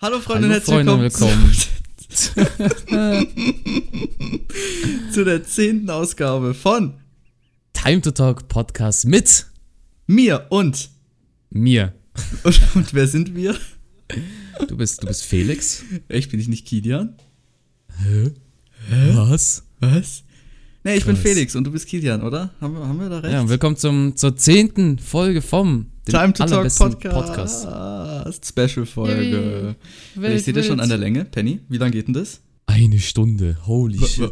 Hallo Freunde, Hallo herzlich Freunde, willkommen, willkommen. Zu, der zehnten Ausgabe von Time to Talk Podcast mit mir und, mir. und, und wer sind wir? Du bist, du bist Felix. Ich bin ich nicht Kilian. Was? Was? Nee, ich bin Krass. Felix und du bist Kilian, oder? Haben wir, haben wir da recht? Ja, und willkommen zum, zur zehnten Folge vom dem Time to Talk allerbesten Podcast. Special-Folge. Wild, Ich sehe das schon an der Länge. Penny, wie lang geht denn das? Eine Stunde, holy shit.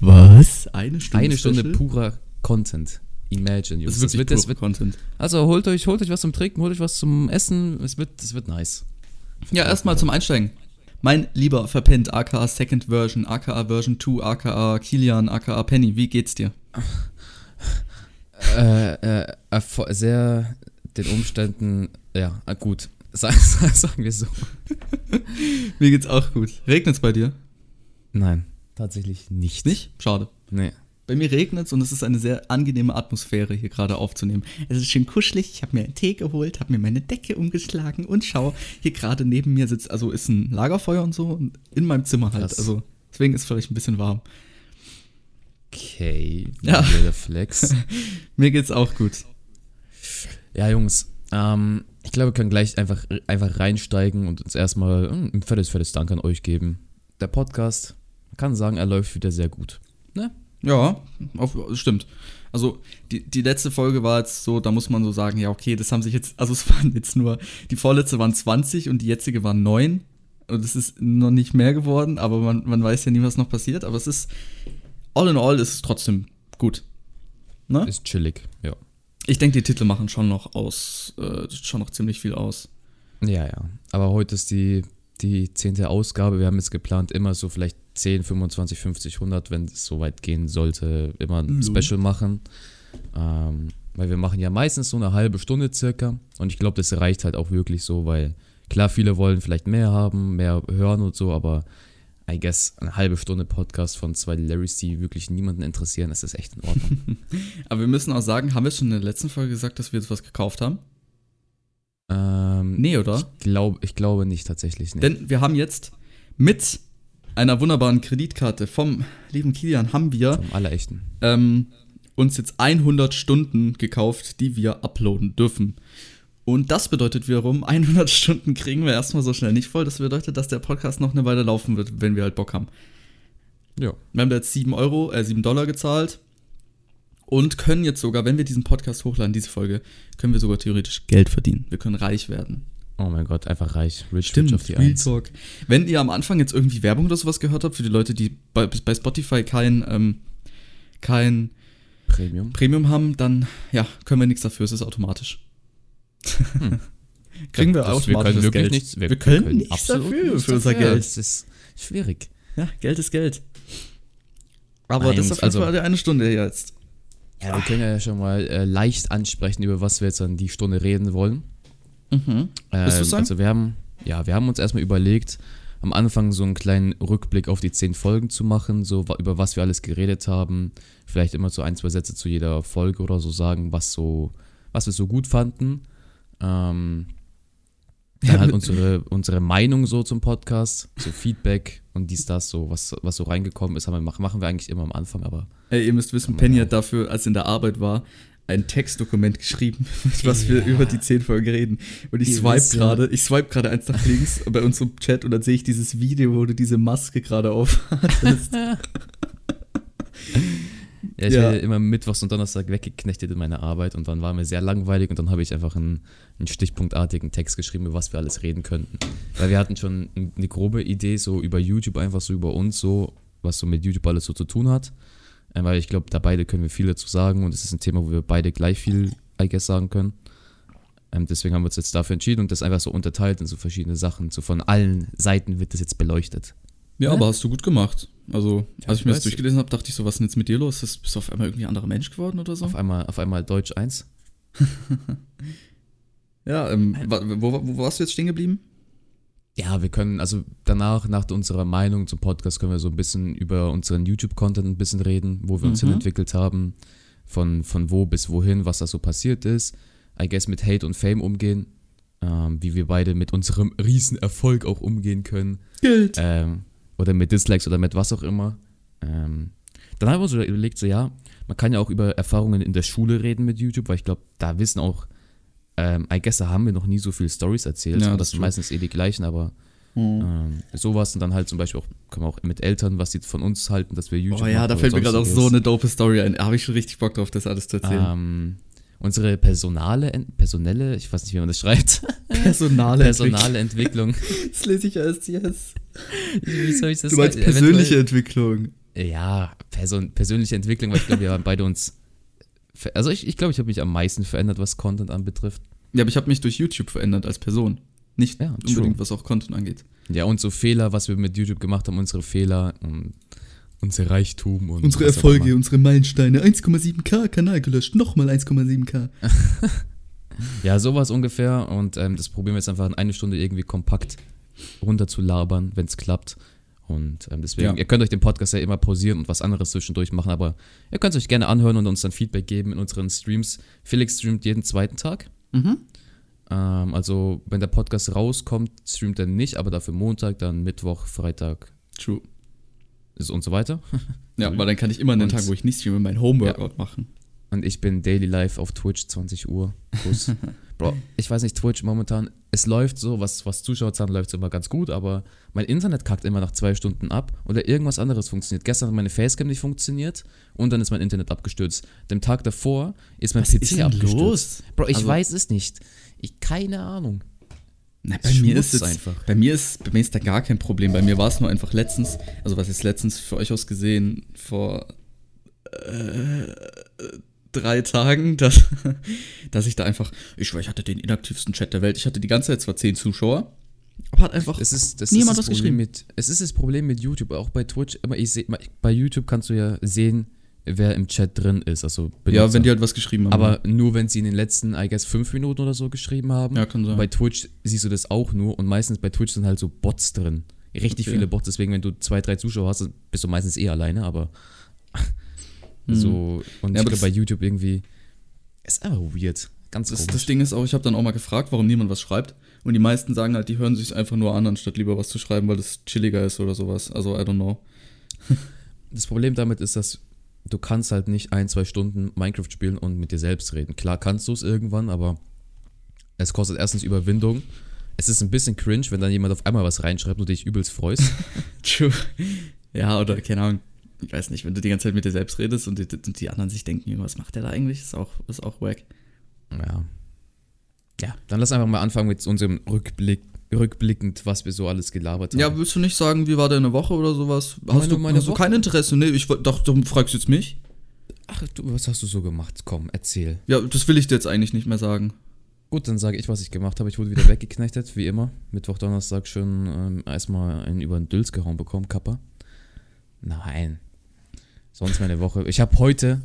Was? Eine Stunde Eine Stunde Special? purer Content. Imagine, Das Jungs. ist wirklich wird, das pure wird, Content. also holt euch, holt euch was zum Trinken, holt euch was zum Essen. Es wird, es wird nice. Ja, erstmal zum Einsteigen. Mein lieber Verpennt, aka Second Version, aka Version 2, aka Kilian, aka Penny, wie geht's dir? äh, äh, sehr den Umständen, ja, äh, gut. Sag, sag, sagen wir so. Mir geht's auch gut. Regnet's bei dir? Nein, tatsächlich nicht. Nicht? Schade. Nee. Bei mir regnet's und es ist eine sehr angenehme Atmosphäre hier gerade aufzunehmen. Es ist schön kuschelig, ich habe mir einen Tee geholt, habe mir meine Decke umgeschlagen und schau, hier gerade neben mir sitzt, also ist ein Lagerfeuer und so und in meinem Zimmer halt. Krass. Also deswegen ist es vielleicht ein bisschen warm. Okay, Ja. ja. der Flex. Mir geht's auch gut. Ja, Jungs, ähm, ich glaube, wir können gleich einfach, einfach reinsteigen und uns erstmal hm, ein fettes, fettes Dank an euch geben. Der Podcast, man kann sagen, er läuft wieder sehr gut. Ne? Ja, auf, stimmt. Also die, die letzte Folge war jetzt so, da muss man so sagen, ja, okay, das haben sich jetzt, also es waren jetzt nur, die vorletzte waren 20 und die jetzige waren 9. Und es ist noch nicht mehr geworden, aber man, man weiß ja nie, was noch passiert. Aber es ist, all in all, ist es trotzdem gut. Ne? Ist chillig, ja. Ich denke, die Titel machen schon noch aus, äh, schon noch ziemlich viel aus. Ja, ja. Aber heute ist die, die zehnte Ausgabe. Wir haben jetzt geplant, immer so vielleicht 10, 25, 50, 100, wenn es so weit gehen sollte, immer ein Mhm. Special machen. Ähm, weil wir machen ja meistens so eine halbe Stunde circa. Und ich glaube, das reicht halt auch wirklich so, weil klar, viele wollen vielleicht mehr haben, mehr hören und so, aber I guess eine halbe Stunde Podcast von zwei Larrys, die wirklich niemanden interessieren, das ist echt in Ordnung. Aber wir müssen auch sagen, haben wir schon in der letzten Folge gesagt, dass wir jetzt was gekauft haben? ähm, Nee, oder? Ich, glaub, ich glaube nicht tatsächlich. Nee. Denn wir haben jetzt mit einer wunderbaren Kreditkarte vom lieben Kilian haben wir Vom Allerechten. ähm, uns jetzt 100 Stunden gekauft, die wir uploaden dürfen. Und das bedeutet wiederum, 100 Stunden kriegen wir erstmal so schnell nicht voll. Das bedeutet, dass der Podcast noch eine Weile laufen wird, wenn wir halt Bock haben. Ja. Wir haben da jetzt 7 Euro, äh, 7 Dollar gezahlt und können jetzt sogar, wenn wir diesen Podcast hochladen, diese Folge, können wir sogar theoretisch Geld verdienen. Wir können reich werden. Oh mein Gott, einfach reich. Rich, rich auf die Real. Talk. Wenn ihr am Anfang jetzt irgendwie Werbung oder sowas gehört habt, für die Leute, die bei, bei Spotify kein, ähm, kein Premium. Premium haben, dann ja, können wir nichts dafür, es ist automatisch. Kriegen wir Das- automatisch wir können das wirklich Geld. nichts. Wir, können, nichts absolut dafür nichts für unser dafür. Geld. Es ist schwierig. Ja, Geld ist Geld. Aber Nein, das ist auf jeden also- Fall eine Stunde jetzt. Ja, wir können ja schon mal äh, leicht ansprechen, über was wir jetzt an die Stunde reden wollen. Mhm. Ähm, sagen? Also wir haben, ja, wir haben uns erstmal überlegt, am Anfang so einen kleinen Rückblick auf die zehn Folgen zu machen, so über was wir alles geredet haben. Vielleicht immer so ein, zwei Sätze zu jeder Folge oder so sagen, was so, was wir so gut fanden. Ähm, dann Ja, halt unsere, unsere Meinung so zum Podcast, so Feedback und dies, das, so, was, was so reingekommen ist, haben wir, machen, wir eigentlich immer am Anfang, aber Ey, ihr müsst wissen, Penny hat dafür, als in der Arbeit war, ein Textdokument geschrieben, was wir Ja. über die 10 Folgen reden. Und ich Ihr swipe gerade, ich swipe gerade eins nach links bei unserem Chat und dann sehe ich dieses Video, wo du diese Maske gerade aufhattest. Ja, ich Ja. werde immer mittwochs und Donnerstag weggeknechtet in meiner Arbeit und dann war mir sehr langweilig und dann habe ich einfach einen, einen stichpunktartigen Text geschrieben, über was wir alles reden könnten. Weil wir hatten schon ein- eine grobe Idee, so über YouTube, einfach so über uns, so, was so mit YouTube alles so zu tun hat. Ähm, Weil ich glaube, da beide können wir viel dazu sagen und es ist ein Thema, wo wir beide gleich viel, I guess, sagen können. Ähm, deswegen haben wir uns jetzt dafür entschieden und das einfach so unterteilt in so verschiedene Sachen. So von allen Seiten wird das jetzt beleuchtet. Ja. aber hast du gut gemacht. Also, Ja, als ich ich mir das durchgelesen habe, dachte ich so, was ist denn jetzt mit dir los? Bist du auf einmal irgendwie ein anderer Mensch geworden oder so? Auf einmal, auf einmal Deutsch 1. ja, ähm, wo, wo, wo warst du jetzt stehen geblieben? Ja, wir können, also danach, nach unserer Meinung zum Podcast, können wir so ein bisschen über unseren YouTube-Content ein bisschen reden, wo wir uns Mhm. hinentwickelt haben, von, von wo bis wohin, was da so passiert ist. I guess mit Hate und Fame umgehen. ähm, wie wir beide mit unserem Riesenerfolg auch umgehen können. Geld. Ähm, oder mit Dislikes oder mit was auch immer. Ähm, dann haben wir uns so überlegt, so ja, man kann ja auch über Erfahrungen in der Schule reden mit YouTube, weil ich glaube, da wissen auch, ähm, I guess, da haben wir noch nie so viele Stories erzählt. Ja, das sind meistens eh die gleichen, aber Hm. ähm, sowas und dann halt zum Beispiel auch, kann man auch mit Eltern, was die von uns halten, dass wir YouTube Oh ja, da fällt mir gerade auch so eine dope Story ein. Da habe ich schon richtig Bock drauf, das alles zu erzählen. Ähm, unsere personale, personelle, ich weiß nicht, wie man das schreibt, Personale personale Entwicklung. Das lese ich als yes. Wie soll ich das Du meinst sagen? persönliche Entwicklung. Ja, Person, persönliche Entwicklung, weil ich glaube, wir haben beide uns. Also ich, ich glaube, ich habe mich am meisten verändert, was Content anbetrifft. Ja, aber ich habe mich durch YouTube verändert als Person. Nicht Ja, unbedingt, true. was auch Content angeht. Ja, und so Fehler, was wir mit YouTube gemacht haben, unsere Fehler und unser Reichtum und Unsere Erfolge, unsere Meilensteine. 1,7k, Kanal gelöscht. Nochmal 1,7k. Ja, sowas ungefähr. Und ähm, das probieren wir jetzt einfach in eine Stunde irgendwie kompakt runterzulabern, wenn es klappt. Und ähm, deswegen, Ja. ihr könnt euch den Podcast ja immer pausieren und was anderes zwischendurch machen, aber ihr könnt es euch gerne anhören und uns dann Feedback geben in unseren Streams. Felix streamt jeden zweiten Tag. Mhm. Ähm, also, wenn der Podcast rauskommt, streamt er nicht, aber dafür Montag, dann Mittwoch, Freitag True. Ist und so weiter. Ja, weil dann kann ich immer an den Und- Tag, wo ich nicht streame, mein Homeworkout machen. Und ich bin daily live auf Twitch, 20 Uhr. Kuss. Bro, ich weiß nicht, Twitch momentan, es läuft so, was, was Zuschauerzahlen läuft immer ganz gut, aber mein Internet kackt immer nach zwei Stunden ab oder irgendwas anderes funktioniert. Gestern hat meine Facecam nicht funktioniert und dann ist mein Internet abgestürzt. Dem Tag davor ist mein PC abgestürzt. Bro, ich Also- weiß es nicht. Ich, keine Ahnung. Na, bei mir ist es einfach. Bei mir ist, bei mir ist da gar kein Problem. Bei mir war es nur einfach letztens, also was ist letztens für euch aus gesehen, vor äh, drei Tagen, dass, dass ich da einfach, ich ich hatte den inaktivsten Chat der Welt. Ich hatte die ganze Zeit zwar zehn Zuschauer, aber hat einfach Das ist, das niemand ist was das geschrieben. Problem mit, es ist das Problem mit YouTube, auch bei Twitch. Immer ich seh, bei YouTube kannst du ja sehen, wer im Chat drin ist. Also Ja, Benutzer. wenn die halt was geschrieben haben. Aber nur wenn sie in den letzten, I guess, fünf Minuten oder so geschrieben haben. Ja, kann sein. Bei Twitch siehst du das auch nur und meistens bei Twitch sind halt so Bots drin. Richtig Okay. viele Bots, deswegen, wenn du zwei, drei Zuschauer hast, bist du meistens eh alleine, aber Hm. so. Und Ja, ich glaube, bei YouTube irgendwie ist einfach weird. Ganz Das, komisch. das Ding ist auch, ich habe dann auch mal gefragt, warum niemand was schreibt. Und die meisten sagen halt, die hören sich einfach nur an, anstatt lieber was zu schreiben, weil das chilliger ist oder sowas. Also, I don't know. Das Problem damit ist, dass du kannst halt nicht ein, zwei Stunden Minecraft spielen und mit dir selbst reden. Klar kannst du es irgendwann, aber es kostet erstens Überwindung. Es ist ein bisschen cringe, wenn dann jemand auf einmal was reinschreibt und du dich übelst freust. True. Ja, oder keine Ahnung. Ich weiß nicht, wenn du die ganze Zeit mit dir selbst redest und die, und die anderen sich denken, was macht der da eigentlich? Ist auch, ist auch wack. ja. Ja, dann lass einfach mal anfangen mit unserem Rückblick, rückblickend, was wir so alles gelabert haben. Ja, willst du nicht sagen, wie war deine Woche oder sowas? Hast, Meine- du, meine hast du Woche? kein Interesse? Nee, ich dachte, du fragst jetzt mich. Ach, du, was hast du so gemacht? Komm, erzähl. Ja, das will ich dir jetzt eigentlich nicht mehr sagen. Gut, dann sage ich, was ich gemacht habe. Ich wurde wieder weggeknechtet, wie immer. Mittwoch, Donnerstag schon ähm, erstmal einen über den Dülz gehauen bekommen, Kappa. Nein. Sonst meine Woche. Ich habe heute,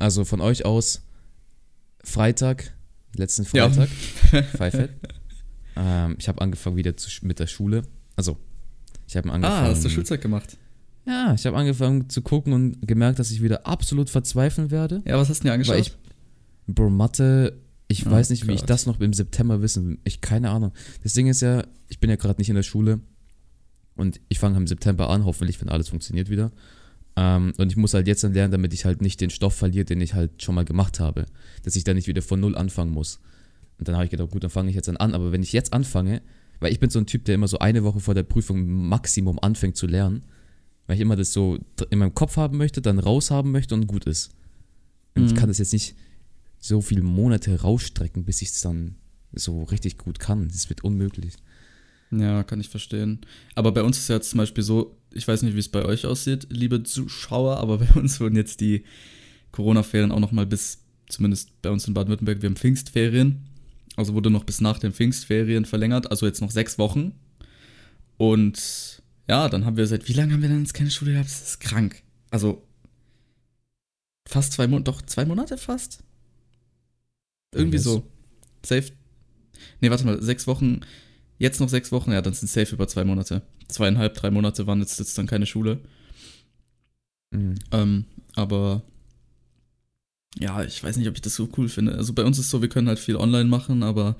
also von euch aus, Freitag, letzten Ja. Freitag, Pfeifett. Ähm, ich habe angefangen wieder zu, mit der Schule. Also, ich habe angefangen. Ah, hast du Schulzeit gemacht? Ja, ich habe angefangen zu gucken und gemerkt, dass ich wieder absolut verzweifeln werde. Ja, was hast du dir angeschaut? Weil ich, Bro, Mathe, ich Oh weiß nicht, wie ich Gott. das noch im September wissen. Ich keine Ahnung. Das Ding ist ja, ich bin ja gerade nicht in der Schule und ich fange im September an, hoffentlich, wenn alles funktioniert wieder. Ähm, und ich muss halt jetzt dann lernen, damit ich halt nicht den Stoff verliere, den ich halt schon mal gemacht habe. Dass ich dann nicht wieder von null anfangen muss. Und dann habe ich gedacht, gut, dann fange ich jetzt dann an. Aber wenn ich jetzt anfange, weil ich bin so ein Typ, der immer so eine Woche vor der Prüfung Maximum anfängt zu lernen, weil ich immer das so in meinem Kopf haben möchte, dann raushaben möchte und gut ist. Und ich Mhm. kann das jetzt nicht so viele Monate rausstrecken, bis ich es dann so richtig gut kann. Das wird unmöglich. Ja, kann ich verstehen. Aber bei uns ist ja jetzt zum Beispiel so, ich weiß nicht, wie es bei euch aussieht, liebe Zuschauer, aber bei uns wurden jetzt die Corona-Ferien auch noch mal bis, zumindest bei uns in Baden-Württemberg, wir haben Pfingstferien. Also wurde noch bis nach den Pfingstferien verlängert, also jetzt noch sechs Wochen. Und ja, dann haben wir seit, wie lange haben wir denn jetzt keine Schule gehabt? Das ist krank. Also fast zwei Monate, doch zwei Monate fast? Irgendwie Yes. so. Safe. Nee, warte mal, sechs Wochen, jetzt noch sechs Wochen, ja, dann sind safe über zwei Monate. Zweieinhalb, drei Monate waren jetzt, jetzt dann keine Schule. Mhm. Ähm, aber ja, ich weiß nicht, ob ich das so cool finde. Also bei uns ist so, wir können halt viel online machen, aber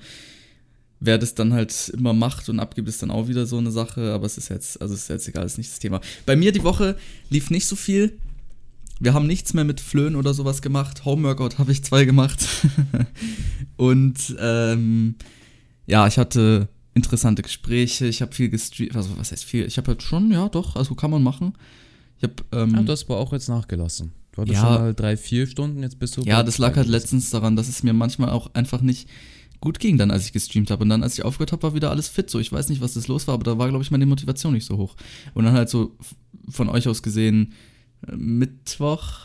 wer das dann halt immer macht und abgibt, ist dann auch wieder so eine Sache, aber es ist jetzt, also es ist jetzt egal, ist nicht das Thema. Bei mir die Woche lief nicht so viel. Wir haben nichts mehr mit Flöhen oder sowas gemacht. Homeworkout habe ich zwei gemacht. und ähm, ja, ich hatte interessante Gespräche, ich habe viel gestreamt, also was heißt viel? Ich habe halt schon, ja doch, also kann man machen. Ich habe ähm, Ja, du hast aber auch jetzt nachgelassen. Du hattest Ja. schon mal drei, vier Stunden, jetzt bist du. Ja, das lag halt letztens daran, dass es mir manchmal auch einfach nicht gut ging, dann als ich gestreamt habe. Und dann, als ich aufgehört habe, war wieder alles fit. So, ich weiß nicht, was das los war, aber da war, glaube ich, meine Motivation nicht so hoch. Und dann halt so von euch aus gesehen, äh, Mittwoch,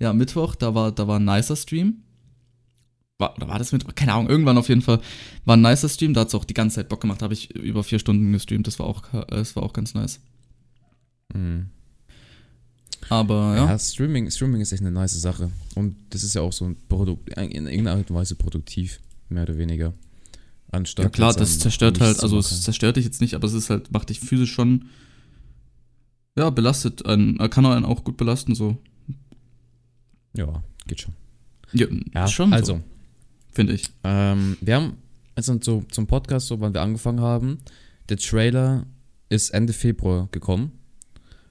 ja, Mittwoch, da war, da war ein nicer Stream. War, oder war das Mittwoch? Keine Ahnung, irgendwann auf jeden Fall war ein nicer Stream. Da hat es auch die ganze Zeit Bock gemacht. Da habe ich über vier Stunden gestreamt. Das war auch, äh, das war auch ganz nice. Mhm. Aber Ja, ja, Streaming, Streaming ist echt eine nice Sache. Und das ist ja auch so ein Produkt, in irgendeiner Art und Weise produktiv, mehr oder weniger. Anstatt ja klar, das zerstört halt, also es zerstört dich jetzt nicht, aber es ist halt, macht dich physisch schon, ja, belastet. Einen, kann einen auch gut belasten, so. Ja, geht schon. Ja, Ja, schon also, so, finde ich. ähm, wir haben, also so zum Podcast, so wann wir angefangen haben, der Trailer ist Ende Februar gekommen.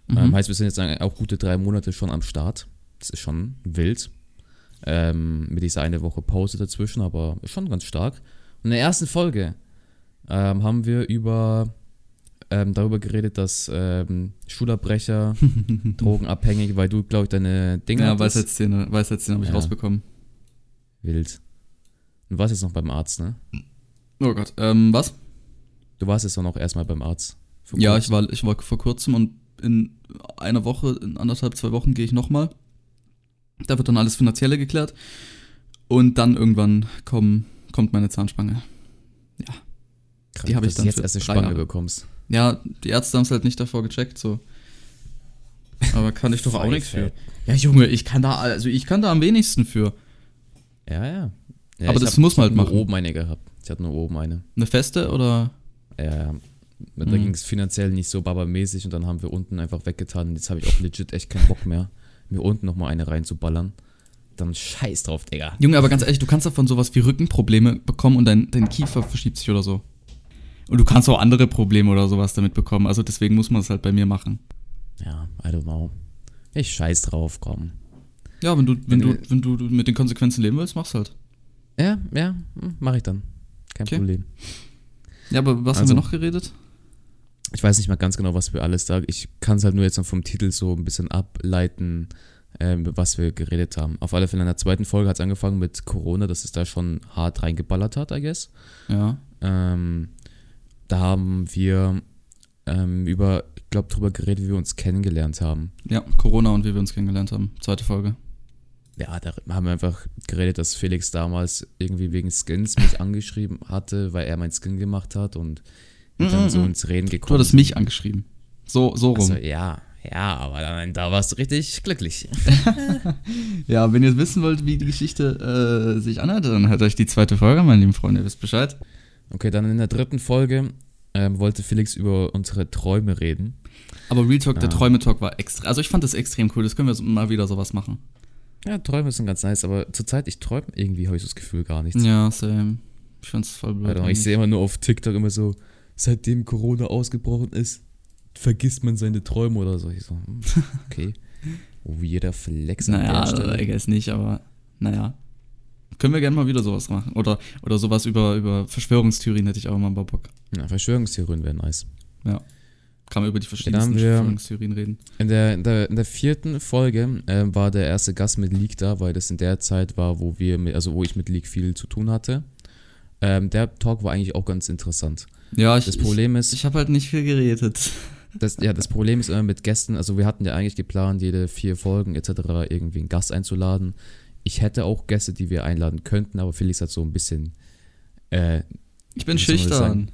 Ähm, Mhm. heißt, wir sind jetzt auch gute drei Monate schon am Start. Das ist schon wild. Ähm, mit dieser eine Woche Pause dazwischen, aber schon ganz stark. Und in der ersten Folge ähm, haben wir über ähm, darüber geredet, dass ähm, Schulabbrecher, drogenabhängig, weil du, glaube ich, deine Dinge ja. Weisheitszähne, Weisheitszähne habe ich Ja. rausbekommen. Wild. Du warst jetzt noch beim Arzt, ne? Oh Gott, ähm, was? Du warst jetzt auch noch erstmal beim Arzt. Ja, ich war, ich war vor kurzem und in einer Woche, in anderthalb, zwei Wochen gehe ich nochmal. Da wird dann alles Finanzielle geklärt. Und dann irgendwann kommen, kommt meine Zahnspange. Krass, die hab ich dann jetzt für erst eine Spange Jahre. bekommst. Ja, die Ärzte haben es halt nicht davor gecheckt, so. Aber kann ich doch auch nichts für. Ja, Junge, ich kann da, also ich kann da am wenigsten für. Ja, ja. ja Aber ich das hab- muss man ich hab halt nur machen. oben eine gehabt. Ich hatte nur oben eine. Eine feste oder? Ja, da Mhm. ging es finanziell nicht so babamäßig und dann haben wir unten einfach weggetan. Und jetzt habe ich auch legit echt keinen Bock mehr, mir unten nochmal eine reinzuballern. Dann scheiß drauf, Digga. Junge, aber ganz ehrlich, du kannst davon sowas wie Rückenprobleme bekommen und dein, dein Kiefer verschiebt sich oder so. Und du kannst auch andere Probleme oder sowas damit bekommen. Also deswegen muss man es halt bei mir machen. Ja, I don't know. Ich scheiß drauf, komm. Ja, wenn du, wenn du, Wenn- wenn du mit den Konsequenzen leben willst, mach's halt. Ja, ja, hm, mach ich dann. Kein Okay. Problem. Ja, aber was Also- haben wir noch geredet? Ich weiß nicht mal ganz genau, was wir alles da. Ich kann es halt nur jetzt noch vom Titel so ein bisschen ableiten, über was wir geredet haben. Auf alle Fälle in der zweiten Folge hat es angefangen mit Corona, dass es da schon hart reingeballert hat, I guess. Ja. Ähm, da haben wir ähm, über, ich glaube, drüber geredet, wie wir uns kennengelernt haben. Ja, Corona und wie wir uns kennengelernt haben. Zweite Folge. Ja, da haben wir einfach geredet, dass Felix damals irgendwie wegen Skins mich angeschrieben hatte, weil er mein Skin gemacht hat und wir dann so Mhm. ins Reden Du gekommen hattest mich angeschrieben. So, so rum. Also, ja, ja, aber dann, da warst du richtig glücklich. Ja, wenn ihr wissen wollt, wie die Geschichte äh, sich anhört, dann hört euch die zweite Folge, meine lieben Freunde, ihr wisst Bescheid. Okay, dann in der dritten Folge ähm, wollte Felix über unsere Träume reden. Aber Real Talk, der Ah. Träume-Talk war extra. Also ich fand das extrem cool, das können wir so- mal wieder sowas machen. Ja, Träume sind ganz nice, aber zurzeit, ich träume irgendwie, habe ich so das Gefühl, gar nichts. Ja, same. Ich fand's voll blöd. Ich sehe immer nur auf TikTok immer so, seitdem Corona ausgebrochen ist, vergisst man seine Träume oder so. Ich so, hm, okay. Weirder Flex an Naja, der Stelle. I guess nicht, aber naja. Können wir gerne mal wieder sowas machen. Oder, oder sowas über, über Verschwörungstheorien hätte ich auch mal Bock. Ja, Verschwörungstheorien wären nice. Kann man über die verschiedensten Verschwörungstheorien reden. In der, in der, in der vierten Folge ähm, war der erste Gast mit Leak da, weil das in der Zeit war, wo wir, mit, also wo ich mit Leak viel zu tun hatte. Ähm, der Talk war eigentlich auch ganz interessant. Ja, ich, Das Problem ist, ich, ich habe halt nicht viel geredet. das, ja, das Problem ist immer mit Gästen, also wir hatten ja eigentlich geplant, jede vier Folgen etc. irgendwie einen Gast einzuladen. Ich hätte auch Gäste, die wir einladen könnten, aber Felix hat so ein bisschen, äh, Ich bin schüchtern.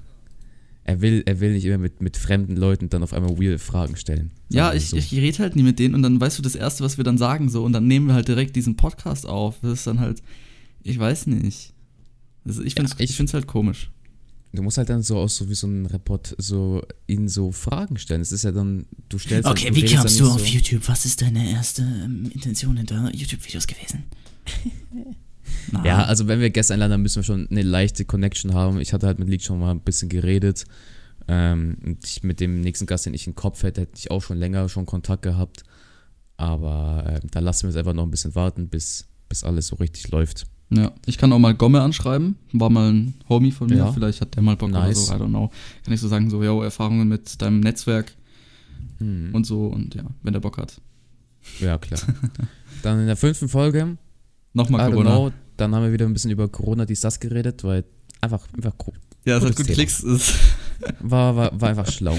er will, er will nicht immer mit, mit fremden Leuten dann auf einmal weird Fragen stellen. Ja, wir ich, so. ich rede halt nie mit denen und dann weißt du das Erste, was wir dann sagen so und dann nehmen wir halt direkt diesen Podcast auf. Das ist dann halt, ich weiß nicht. Also ich Ja, finde es ich- ich find's halt komisch. Du musst halt dann so aus so wie so ein Report so ihnen so Fragen stellen. Es ist ja dann, du stellst Okay, du wie kamst du auf YouTube? Was ist deine erste ähm, Intention hinter YouTube-Videos gewesen? Ja, also wenn wir Gäste einladen, dann müssen wir schon eine leichte Connection haben. Ich hatte halt mit Leak schon mal ein bisschen geredet. Ähm, und ich, mit dem nächsten Gast, den ich im Kopf hätte, hätte ich auch schon länger schon Kontakt gehabt. Aber äh, da lassen wir es einfach noch ein bisschen warten, bis, bis alles so richtig läuft. Ja, ich kann auch mal Gomme anschreiben. War mal ein Homie von mir. Ja. Vielleicht hat der mal Bock Nice. oder so. I don't know. Kann ich so sagen, so, yo, Erfahrungen mit deinem Netzwerk Hm. und so. Und ja, wenn der Bock hat. Ja, klar. Dann in der fünften Folge, Nochmal I Corona. know, dann haben wir wieder ein bisschen über Corona, dies, das geredet, weil einfach, einfach Ja, es hat gut Thema. Klicks. Ist. war, war, war einfach schlau.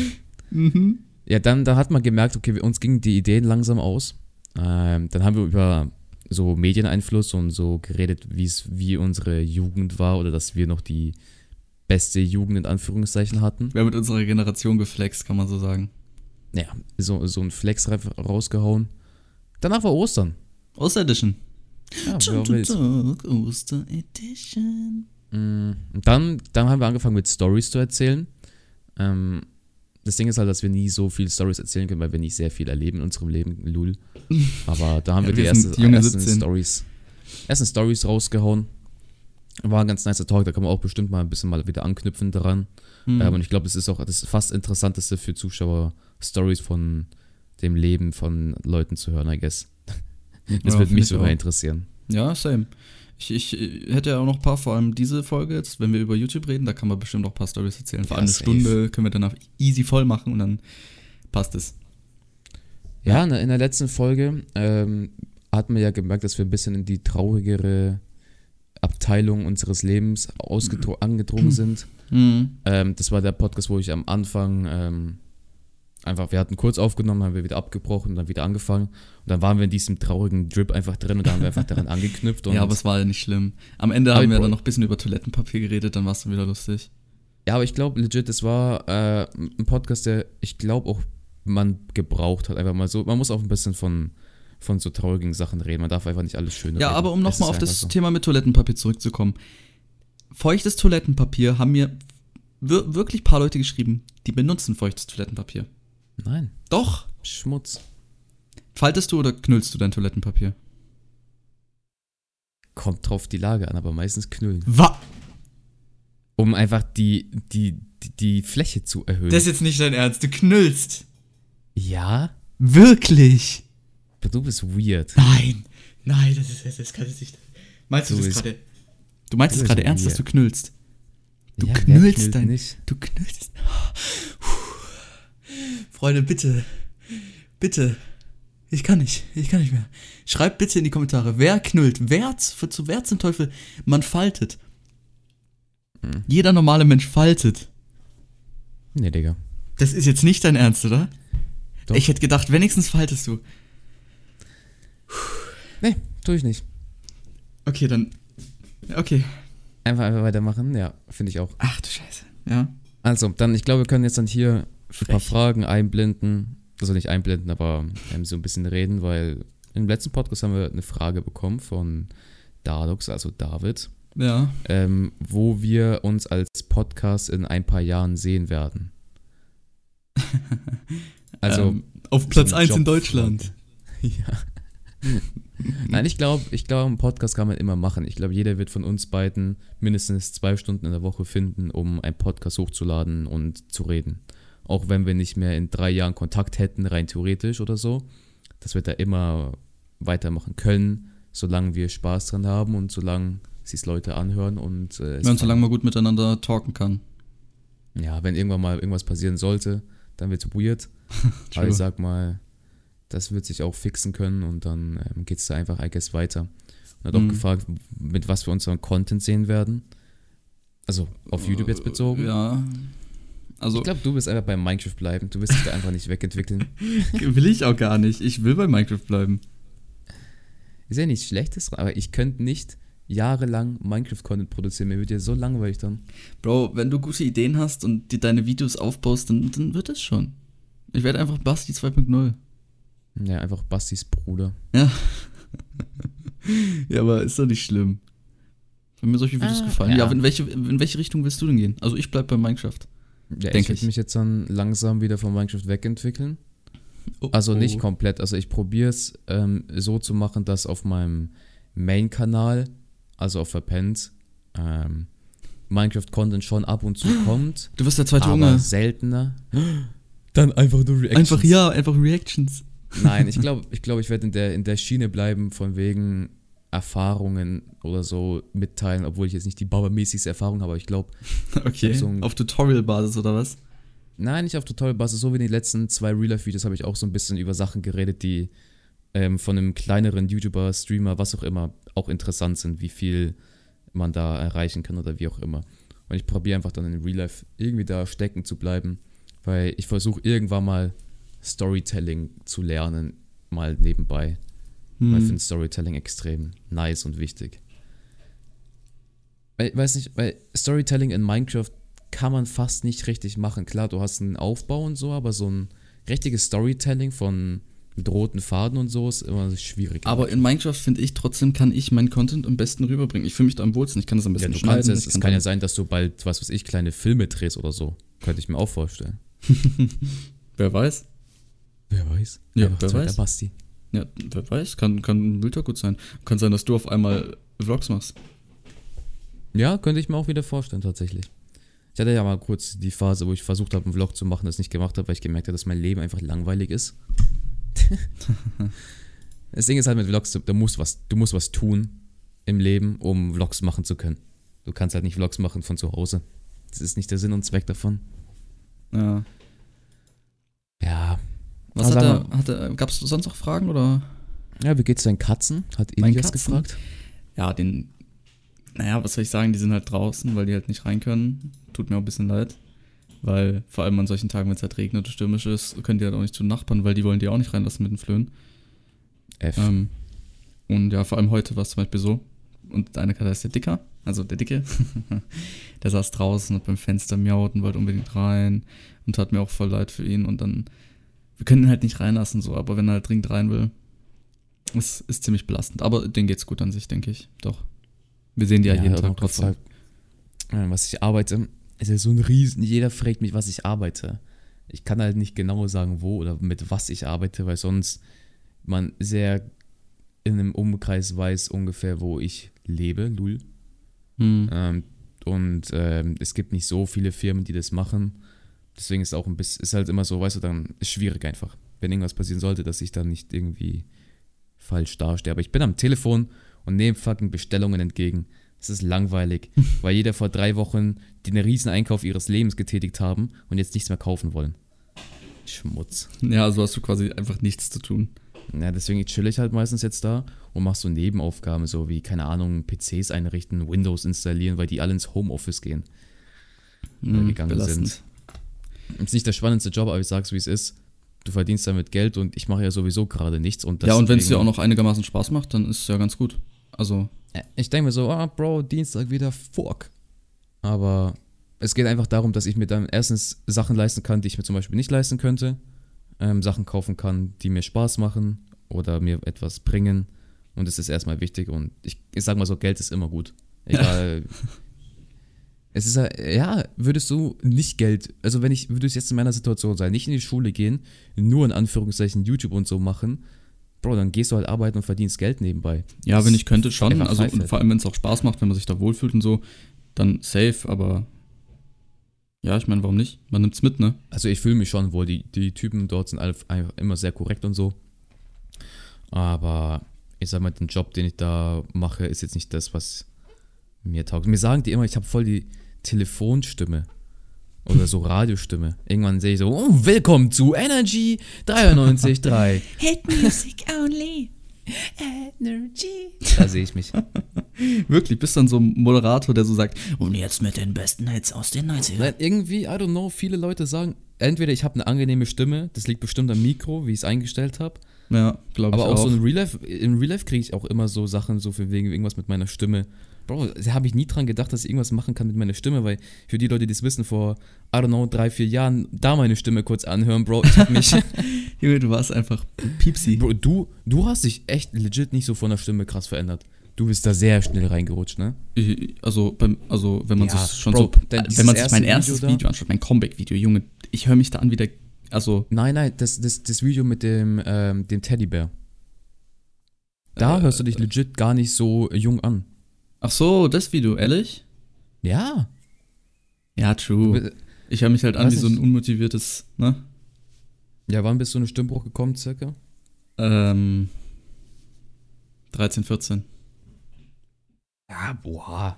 mhm. Ja, dann da hat man gemerkt, okay, uns gingen die Ideen langsam aus. Ähm, dann haben wir über so Medieneinfluss und so geredet, wie es wie unsere Jugend war oder dass wir noch die beste Jugend in Anführungszeichen hatten. Wir haben mit unserer Generation geflext, kann man so sagen. Ja, so, so ein Flex ra- rausgehauen. Danach war Ostern. Osteredition. Ja, wer will's. Osteredition. Mm, Und dann, dann haben wir angefangen mit Stories zu erzählen. Ähm, das Ding ist halt, dass wir nie so viel Stories erzählen können, weil wir nicht sehr viel erleben in unserem Leben, lul. Aber da haben Ja, wir die wir junge ersten 17. Stories, ersten Stories rausgehauen. War ein ganz nicer Talk, da kann man auch bestimmt mal ein bisschen mal wieder anknüpfen daran. Mhm. Ähm, und ich glaube, das ist auch das fast interessanteste für Zuschauer, Stories von dem Leben von Leuten zu hören, I guess. Das Ja, würde mich ich sogar auch. interessieren. Ja, same. Ich, ich äh, hätte ja auch noch ein paar, vor allem diese Folge jetzt, wenn wir über YouTube reden, da kann man bestimmt auch ein paar Stories erzählen. Vor Ja, allem eine safe. Stunde können wir danach easy voll machen und dann passt es. Ja, in der- letzten Folge ähm, hat man ja gemerkt, dass wir ein bisschen in die traurigere Abteilung unseres Lebens angedrungen sind. Mhm. Ähm, das war der Podcast, wo ich am Anfang ähm, einfach, wir hatten kurz aufgenommen, haben wir wieder abgebrochen und dann wieder angefangen. Und dann waren wir in diesem traurigen Drip einfach drin und da haben wir einfach daran angeknüpft. Und Ja, aber es war ja nicht schlimm. Am Ende haben wir dann noch ein bisschen über Toilettenpapier geredet, dann war es dann wieder lustig. Ja, aber ich glaube legit, es war äh, ein Podcast, der ich glaube auch man gebraucht hat. Einfach mal so, man muss auch ein bisschen von, von so traurigen Sachen reden. Man darf einfach nicht alles schön Ja, reden. aber um nochmal auf das so. Thema mit Toilettenpapier zurückzukommen. Feuchtes Toilettenpapier haben mir wir wirklich paar Leute geschrieben, die benutzen feuchtes Toilettenpapier. Nein, Doch. Schmutz. Faltest du oder knüllst du dein Toilettenpapier? Kommt drauf die Lage an, aber meistens knüllen. Was? Um einfach die, die, die, die Fläche zu erhöhen. Das ist jetzt nicht dein Ernst. Du knüllst. ja, Wirklich? aber du bist weird. Nein. Nein, das ist das, das kann es nicht. Meinst du, Du das gerade? Du meinst es gerade ernst, dass weird. du knüllst? Du ja, knüllst dein- nicht. Du knüllst. Freunde, bitte. Bitte. Ich kann nicht. Ich kann nicht mehr. Schreibt bitte in die Kommentare, wer knüllt? Wer z- zu wer zum Teufel man faltet? Hm. Jeder normale Mensch faltet. Nee, Digga. Das ist jetzt nicht dein Ernst, oder? Doch. Ich hätte gedacht, wenigstens faltest du. Nee, tue ich nicht. Okay, dann. Okay. Einfach, einfach weitermachen, ja, finde ich auch. Ach du Scheiße. Ja. Also, dann, ich glaube, wir können jetzt dann hier ein paar Frech. Fragen einblenden. Also nicht einblenden, aber ähm, so ein bisschen reden, weil im letzten Podcast haben wir eine Frage bekommen von Dardox, also David, Ja. ähm, wo wir uns als Podcast in ein paar Jahren sehen werden. Also, ähm, auf Platz so ein 1 in Job- Deutschland. ja. Nein, ich glaube, ich glaube, einen Podcast kann man immer machen. Ich glaube, jeder wird von uns beiden mindestens zwei Stunden in der Woche finden, um einen Podcast hochzuladen und zu reden. Auch wenn wir nicht mehr in drei Jahren Kontakt hätten, rein theoretisch oder so, dass wir da immer weitermachen können, solange wir Spaß dran haben und solange sich Leute anhören und äh, es Wenn man so lange mal gut miteinander talken kann. ja, wenn irgendwann mal irgendwas passieren sollte, dann wird's weird. Aber ich sag mal, das wird sich auch fixen können und dann ähm, geht's da einfach, I guess, weiter. Und hat auch Mhm. gefragt, mit was wir unseren Content sehen werden. Also auf YouTube jetzt bezogen. Ja. Also Ich glaube, du wirst einfach bei Minecraft bleiben. Du wirst dich da einfach nicht wegentwickeln. will ich auch gar nicht. Ich will bei Minecraft bleiben. Ist ja nichts Schlechtes, aber ich könnte nicht jahrelang Minecraft-Content produzieren. Mir wird ja so langweilig dann. Bro, wenn du gute Ideen hast und dir deine Videos aufbaust, dann, dann wird es schon. Ich werde einfach Basti 2.0. Ja, einfach Bastis Bruder. Ja. ja, aber ist doch nicht schlimm. Wenn mir solche Videos Ah, gefallen. ja. Ja, in welche, in welche Richtung willst du denn gehen? Also ich bleib bei Minecraft. Ja, Denk ich ich. werde mich jetzt dann langsam wieder von Minecraft wegentwickeln. Oh, Also oh. nicht komplett. Also ich probiere es ähm, so zu machen, dass auf meinem Main-Kanal also auch verpennt. Ähm, Minecraft-Content schon ab und zu kommt, Du wirst der zweite aber Junge. seltener. Dann einfach nur Reactions. Einfach ja, einfach Reactions. Nein, ich glaube, ich, glaub, ich werde in der, in der Schiene bleiben, von wegen Erfahrungen oder so mitteilen, obwohl ich jetzt nicht die bauermäßigste Erfahrung habe, aber ich glaube, Okay. so ein- Auf Tutorial-Basis oder was? nein, nicht auf Tutorial-Basis, so wie in den letzten zwei Real-Life-Videos habe ich auch so ein bisschen über Sachen geredet, die ähm, von einem kleineren YouTuber, Streamer, was auch immer, auch interessant sind, wie viel man da erreichen kann oder wie auch immer. Und ich probiere einfach dann in Real Life irgendwie da stecken zu bleiben, weil ich versuche irgendwann mal Storytelling zu lernen, mal nebenbei. Weil ich Hm. finde Storytelling extrem nice und wichtig. Weil, weiß nicht, weil Storytelling in Minecraft kann man fast nicht richtig machen. Klar, du hast einen Aufbau und so, aber so ein richtiges Storytelling von mit roten Faden und so ist immer schwierig. Aber in Minecraft finde ich trotzdem kann ich meinen Content am besten rüberbringen. Ich fühle mich da am wohlsten. Ich kann das am ja, besten du schneiden. kannst es, ich es kann ja sein, dass du bald, was weiß ich, kleine Filme drehst oder so. Könnte ich mir auch vorstellen. Wer weiß? Wer weiß? Ja, wer weiß. Basti. Ja, wer weiß. Kann, kann Bilder gut sein. Kann sein, dass du auf einmal Vlogs machst. Ja, könnte ich mir auch wieder vorstellen, tatsächlich. Ich hatte ja mal kurz die Phase, wo ich versucht habe, einen Vlog zu machen, das nicht gemacht habe, weil ich gemerkt habe, dass mein Leben einfach langweilig ist. das Ding ist halt mit Vlogs, du, du, musst was, du musst was tun im Leben, um Vlogs machen zu können. Du kannst halt nicht Vlogs machen von zu Hause. Das ist nicht der Sinn und Zweck davon. Ja. Ja. Was Aber hat er, hat er, gab es sonst noch Fragen oder? Ja, wie geht's deinen Katzen? Hat Elias Katzen? gefragt. Ja, den, naja, was soll ich sagen, die sind halt draußen, weil die halt nicht rein können. Tut mir auch ein bisschen leid. Weil vor allem an solchen Tagen, wenn es halt regnet und stürmisch ist, können die halt auch nicht zu Nachbarn, weil die wollen die auch nicht reinlassen mit den Flöhen. F. Ähm, und ja, vor allem heute war es zum Beispiel so. Und eine Katze ist der Dicker, also der Dicke. der saß draußen und beim Fenster miaut und wollte unbedingt rein. Und tat mir auch voll leid für ihn. Und dann, wir können ihn halt nicht reinlassen, so, aber wenn er halt dringend rein will, es ist ziemlich belastend. Aber denen geht's gut an sich, denke ich. Doch. Wir sehen die ja, jeden hab Tag trotzdem. Was ich arbeite, ist ja so ein Riesen. Jeder fragt mich, was ich arbeite. Ich kann halt nicht genau sagen, wo oder mit was ich arbeite, weil sonst man sehr in einem Umkreis weiß ungefähr, wo ich lebe, Lul. Hm. Ähm, und ähm, es gibt nicht so viele Firmen, die das machen. Deswegen ist auch ein bisschen, ist halt immer so, weißt du, dann ist schwierig einfach. Wenn irgendwas passieren sollte, dass ich dann nicht irgendwie falsch dastehe. Aber ich bin am Telefon und nehme fucking Bestellungen entgegen. Es ist langweilig, weil jeder vor drei Wochen den riesen Einkauf ihres Lebens getätigt haben und jetzt nichts mehr kaufen wollen. Schmutz. Ja, also hast du quasi einfach nichts zu tun. Ja, deswegen chill ich halt meistens jetzt da und mach so Nebenaufgaben, so wie, keine Ahnung, PCs einrichten, Windows installieren, weil die alle ins Homeoffice gehen. Hm, gegangen belastend. sind. Ist nicht der spannendste Job, aber ich sag's wie es ist. Du verdienst damit Geld und ich mache ja sowieso gerade nichts. Und Ja, und wenn es dir auch noch einigermaßen Spaß macht, dann ist es ja ganz gut. Also, Äh, Ich denke mir so, ah, Bro, Dienstag wieder, fuck. Aber es geht einfach darum, dass ich mir dann erstens Sachen leisten kann, die ich mir zum Beispiel nicht leisten könnte. Ähm, Sachen kaufen kann, die mir Spaß machen oder mir etwas bringen. Und das ist erstmal wichtig. Und ich, ich sag mal so, Geld ist immer gut. Egal. Es ist ja, würdest du nicht Geld, also wenn ich, würde es jetzt in meiner Situation sein, nicht in die Schule gehen, nur in Anführungszeichen YouTube und so machen, Bro, dann gehst du halt arbeiten und verdienst Geld nebenbei. ja, wenn ich könnte schon. Also, und vor allem, wenn es auch Spaß macht, wenn man sich da wohlfühlt und so, dann safe, aber ja, ich meine, warum nicht? Man nimmt's mit, ne? Also ich fühle mich schon wohl, die, die Typen dort sind alle einfach immer sehr korrekt und so. Aber ich sag mal, den Job, den ich da mache, ist jetzt nicht das, was mir taugt. Mir sagen die immer, ich habe voll die Telefonstimme oder so Radiostimme. Irgendwann sehe ich so, oh, willkommen zu Energy 93.3. Hit music only. Energy. Da sehe ich mich. Wirklich, bist dann so ein Moderator, der so sagt, Und jetzt mit den besten Hits aus den 90ern. Nein, irgendwie, I don't know, viele Leute sagen, entweder ich habe eine angenehme Stimme, das liegt bestimmt am Mikro, wie ich es eingestellt habe. ja, glaube ich Aber auch, auch. so in Real Life, in Real Life kriege ich auch immer so Sachen, so für wegen irgendwas mit meiner Stimme. Bro, da habe ich nie dran gedacht, dass ich irgendwas machen kann mit meiner Stimme, weil für die Leute, die es wissen, vor, I don't know, drei, vier Jahren, da meine Stimme kurz anhören, Bro, ich hab mich, Junge, du warst einfach piepsi. Bro, du, du hast dich echt legit nicht so von der Stimme krass verändert. Du bist da sehr schnell reingerutscht, ne? Also, beim, also wenn man Ja, sich schon Bro, so, äh, wenn man sich mein Video erstes da- Video anschaut, mein Comeback-Video, Junge, ich höre mich da an wie der, also, Nein, nein, das, das, das Video mit dem, ähm, dem Teddybär. Da Äh, hörst du dich legit gar nicht so jung an. Ach so, das Video, ehrlich? Ja. Ja, true. Ich höre mich halt an wie so ein unmotiviertes, ne? Ja, wann bist du in den Stimmbruch gekommen, circa? Ähm, 13, 14. Ja, boah.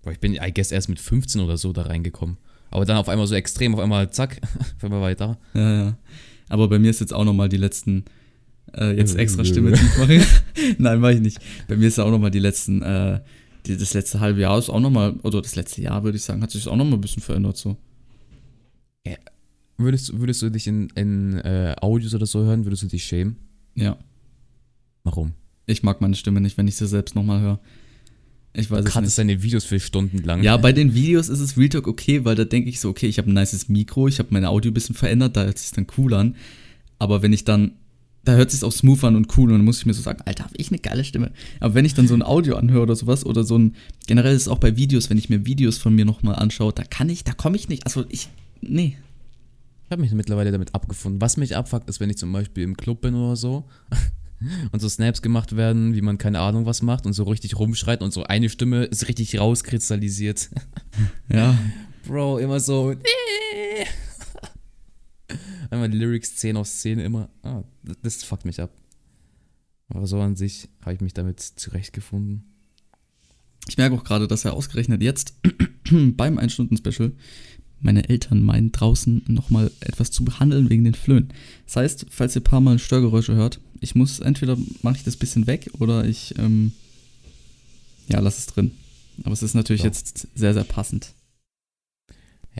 Boah, ich bin, I guess, erst mit 15 oder so da reingekommen. Aber dann auf einmal so extrem, auf einmal zack, auf einmal weiter. Ja, ja. Aber bei mir ist jetzt auch nochmal die letzten, äh, jetzt Äh, extra. Stimme tief machen. Nein, mach ich nicht. Bei mir ist auch nochmal die letzten, äh, die, das letzte halbe Jahr ist auch nochmal, oder das letzte Jahr würde ich sagen, hat sich auch nochmal ein bisschen verändert so. Würdest, du- würdest du dich in, in äh, Audios oder so hören, würdest du dich schämen? Ja. Warum? Ich mag meine Stimme nicht, wenn ich sie selbst nochmal höre. Ich weiß Du es nicht. deine Videos für Stunden lang. Ja, bei den Videos ist es Real Talk okay, weil da denke ich so, okay, ich habe ein nices Mikro, ich habe mein Audio ein bisschen verändert, da hört es sich dann cool an. Aber wenn ich dann, da hört es sich auch smooth an und cool und dann muss ich mir so sagen, Alter, habe ich eine geile Stimme. Aber wenn ich dann so ein Audio anhöre oder sowas oder so ein, generell ist es auch bei Videos, wenn ich mir Videos von mir nochmal anschaue, da kann ich, da komme ich nicht, also ich, nee. Ich habe mich mittlerweile damit abgefunden. Was mich abfuckt, ist, wenn ich zum Beispiel im Club bin oder so und so Snaps gemacht werden, wie man keine Ahnung was macht und so richtig rumschreit und so eine Stimme ist richtig rauskristallisiert. Ja, Bro, immer so. Einmal die Lyrics 10 auf 10 immer. Ah, das- das fuckt mich ab. Aber so an sich habe ich mich damit zurechtgefunden. Ich merke auch gerade, dass er ausgerechnet jetzt beim Ein-Stunden-Special meine Eltern meinen, draußen nochmal etwas zu behandeln wegen den Flöhen. Das heißt, falls ihr ein paar Mal Störgeräusche hört, ich muss, entweder mache ich das bisschen weg oder ich, ähm, ja, lass es drin. Aber es ist natürlich Ja. jetzt sehr, sehr passend.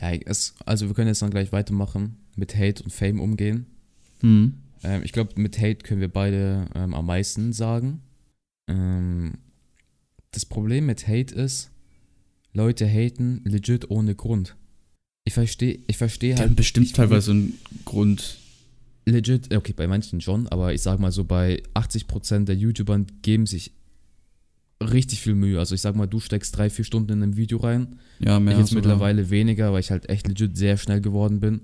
Ja, es, also wir können jetzt dann gleich weitermachen, mit Hate und Fame umgehen. Hm. Ähm, ich glaube, mit Hate können wir beide ähm, am meisten sagen. Ähm, das Problem mit Hate ist, Leute haten legit ohne Grund. Ich verstehe, ich verstehe halt bestimmt ich- teilweise einen Grund. legit, okay, bei manchen schon, aber ich sag mal so, bei 80% der YouTubern geben sich richtig viel Mühe. Also ich sag mal, du steckst drei, vier Stunden in ein Video rein. Ja, mehr ich jetzt mittlerweile weniger, weil ich halt echt legit sehr schnell geworden bin.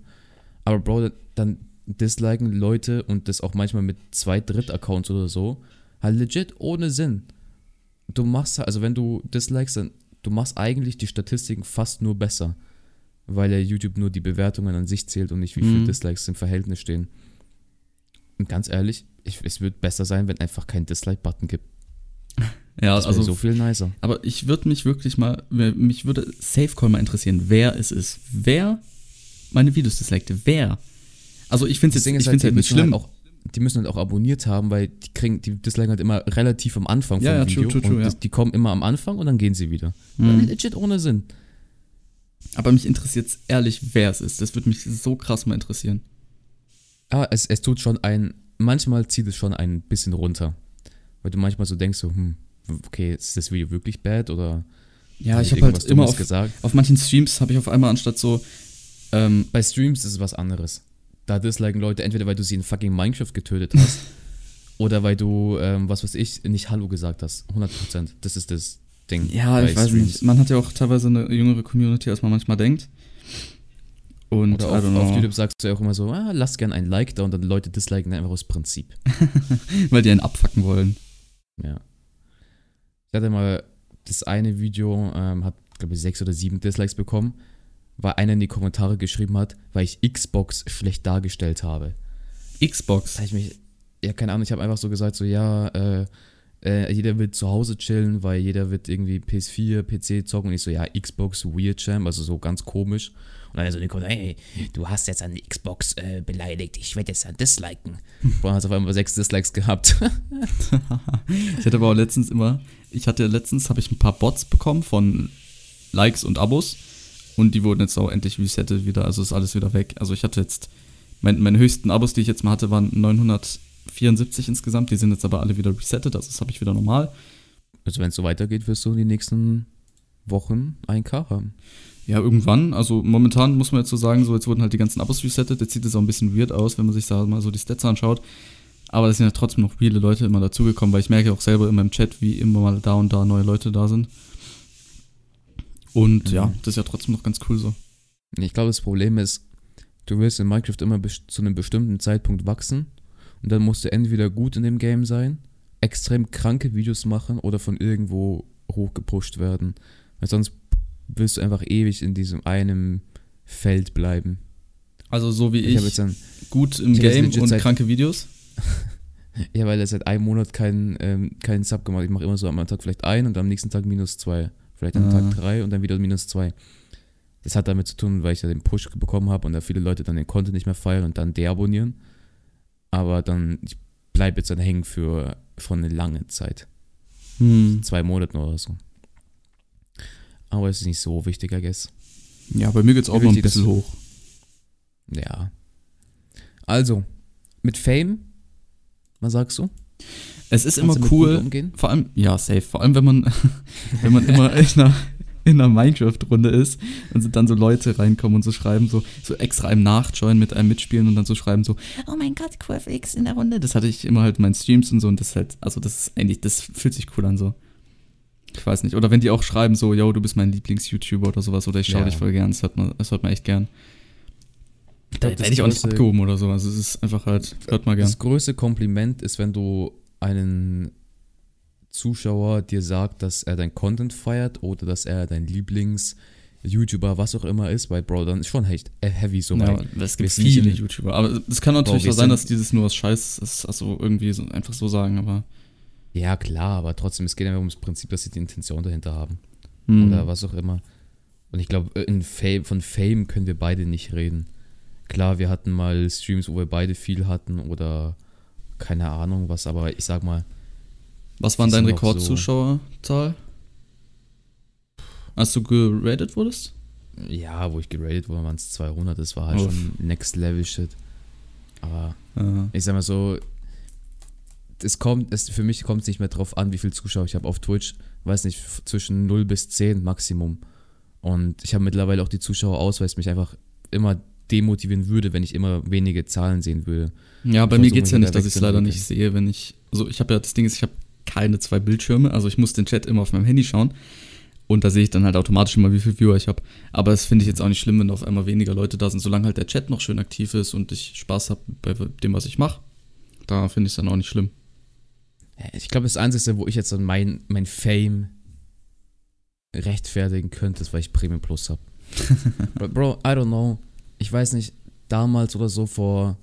Aber Bro, dann disliken Leute und das auch manchmal mit zwei Dritt-Accounts oder so, halt legit ohne Sinn. Du machst, also wenn du dislikes, dann du machst eigentlich die Statistiken fast nur besser, weil ja YouTube nur die Bewertungen an sich zählt und nicht wie viele Mhm. Dislikes im Verhältnis stehen. Und ganz ehrlich, ich, es wird besser sein, wenn einfach kein Dislike-Button gibt. Ja, Das wäre also so viel nicer. Aber ich würde mich wirklich mal, mich würde Safecall mal interessieren, wer es ist. Wer meine Videos dislikte. Wer? Also ich finde es jetzt, ich halt, halt nicht schlimm. Halt auch, die müssen halt auch abonniert haben, weil die kriegen, die disliken halt immer relativ am Anfang vom Ja, ja, Video. true, true, true, und ja. die kommen immer am Anfang und dann gehen sie wieder. Mhm. Legit ohne Sinn. Aber mich interessiert ehrlich, wer es ist. Das würde mich so krass mal interessieren. Aber es, es tut schon ein, manchmal zieht es schon ein bisschen runter. Weil du manchmal so denkst, so, hm, okay, ist das Video wirklich bad oder Ja, ich habe halt immer auf, gesagt? auf manchen Streams habe ich auf einmal anstatt so, ähm, Bei Streams ist es was anderes. Da disliken Leute entweder, weil du sie in fucking Minecraft getötet hast oder weil du, ähm, was weiß ich, nicht Hallo gesagt hast. 100%. Das ist das Ding. ja, ich weiß Streams. nicht. Man hat ja auch teilweise eine jüngere Community, als man manchmal denkt. Und Oder auf, auf YouTube sagst du ja auch immer so, ah, lass gern ein Like da und dann Leute disliken einfach aus Prinzip. weil die einen abfacken wollen. Ja. Ich hatte mal das eine Video, ähm, hat, glaube ich, sechs oder sieben Dislikes bekommen, weil einer in die Kommentare geschrieben hat, weil ich Xbox schlecht dargestellt habe. Xbox. Da hab ich mich, ja, keine Ahnung, ich habe einfach so gesagt, so, ja, äh, äh, jeder wird zu Hause chillen, weil jeder wird irgendwie PS4, PC zocken und ich so, ja, Xbox, Weird Champ, also so ganz komisch. Und dann so, Nico, hey, du hast jetzt an die Xbox äh, beleidigt, ich werde jetzt an disliken. Und dann hat auf einmal sechs Dislikes gehabt. Ich hatte aber auch letztens immer, ich hatte letztens, habe ich ein paar Bots bekommen von Likes und Abos und die wurden jetzt auch endlich resettet wieder, also ist alles wieder weg. Also ich hatte jetzt, mein, meine höchsten Abos, die ich jetzt mal hatte, waren 974 insgesamt, die sind jetzt aber alle wieder resettet, also das habe ich wieder normal. Also wenn es so weitergeht, wirst du in den nächsten Wochen 1K haben. Ja, irgendwann, also momentan muss man jetzt so sagen, so jetzt wurden halt die ganzen Abos resettet, jetzt sieht es auch ein bisschen weird aus, wenn man sich da mal so die Stats anschaut. Aber es sind ja trotzdem noch viele Leute immer dazugekommen, weil ich merke auch selber in meinem Chat, wie immer mal da und da neue Leute da sind. Und Mhm. ja, das ist ja trotzdem noch ganz cool so. Ich glaube, das Problem ist, du willst in Minecraft immer bis zu einem bestimmten Zeitpunkt wachsen und dann musst du entweder gut in dem Game sein, extrem kranke Videos machen oder von irgendwo hochgepusht werden. Weil sonst wirst du einfach ewig in diesem einen Feld bleiben. Also so wie Ich ich, habe jetzt dann, gut im Game und seit- kranke Videos. ja, weil er seit einem Monat keinen ähm, keinen Sub gemacht. Ich mache immer so am Tag vielleicht ein und am nächsten Tag minus zwei. Vielleicht am Ah. Tag drei und dann wieder minus zwei. Das hat damit zu tun, weil ich ja den Push bekommen habe und da viele Leute dann den Content nicht mehr feiern und dann deabonnieren. Aber dann, ich bleibe jetzt dann hängen für, für eine lange Zeit. Hm. Zwei Monate oder so. Aber es ist nicht so wichtig, I guess. Ja, bei mir geht's auch Wie noch ein bisschen hoch. Ja. Also, mit Fame, was sagst du? Es ist Kannst immer cool, vor allem, ja, safe, vor allem wenn man, wenn man immer in einer, in einer Minecraft-Runde ist und dann so Leute reinkommen und so schreiben, so, so extra einem nachjoinen, mit einem mitspielen und dann so schreiben, so, oh mein Gott, Quirfix in der Runde. Das hatte ich immer halt in meinen Streams und so und das ist halt, also das ist eigentlich, das fühlt sich cool an so. Ich weiß nicht. Oder wenn die auch schreiben, so, yo, du bist mein Lieblings-YouTuber oder sowas, oder ich schaue Ja. dich voll gern, das hört man, das hört man echt gern. Da werde ich auch nicht abgehoben oder so. Also es ist einfach halt, hört mal gern. Das größte Kompliment ist, wenn du einen Zuschauer dir sagt, dass er dein Content feiert oder dass er dein Lieblings-YouTuber, was auch immer ist, weil Bro, dann ist schon echt heavy so. Ja, es gibt viele YouTuber. Aber es kann natürlich wir auch sein, dass dieses nur was Scheiß ist. Also irgendwie so, einfach so sagen, aber. Ja, klar, aber trotzdem, es geht einfach ums Prinzip, dass sie die Intention dahinter haben. Hm. Oder was auch immer. Und ich glaube, Fame, von Fame können wir beide nicht reden. Klar, wir hatten mal Streams, wo wir beide viel hatten oder keine Ahnung was, aber ich sag mal, Was war denn die dein auch so- Rekordzuschauerzahl? Als du geradet wurdest? ja, wo ich geradet wurde, waren es 200, das war halt Uff. schon Next Level Shit. Aber Ja. ich sag mal so, es kommt, es, für mich kommt es nicht mehr drauf an, wie viel Zuschauer ich habe auf Twitch. Weiß nicht, zwischen 0 bis 10 Maximum. Und ich habe mittlerweile auch die Zuschauer aus, weil es mich einfach immer demotivieren würde, wenn ich immer wenige Zahlen sehen würde. Ja, bei mir versuche geht's ja nicht, da dass ich es leider nicht sehe, wenn ich. Also ich habe ja das Ding ist, ich habe keine zwei Bildschirme, also ich muss den Chat immer auf meinem Handy schauen. Und da sehe ich dann halt automatisch immer, wie viel Viewer ich habe. Aber das finde ich jetzt auch nicht schlimm, wenn auf einmal weniger Leute da sind, solange halt der Chat noch schön aktiv ist und ich Spaß habe bei dem, was ich mache. Da finde ich es dann auch nicht schlimm. Ich glaube, das Einzige, wo ich jetzt dann mein, mein Fame rechtfertigen könnte, ist, weil ich Premium Plus habe. Bro, I don't know. Ich weiß nicht, damals oder so vor,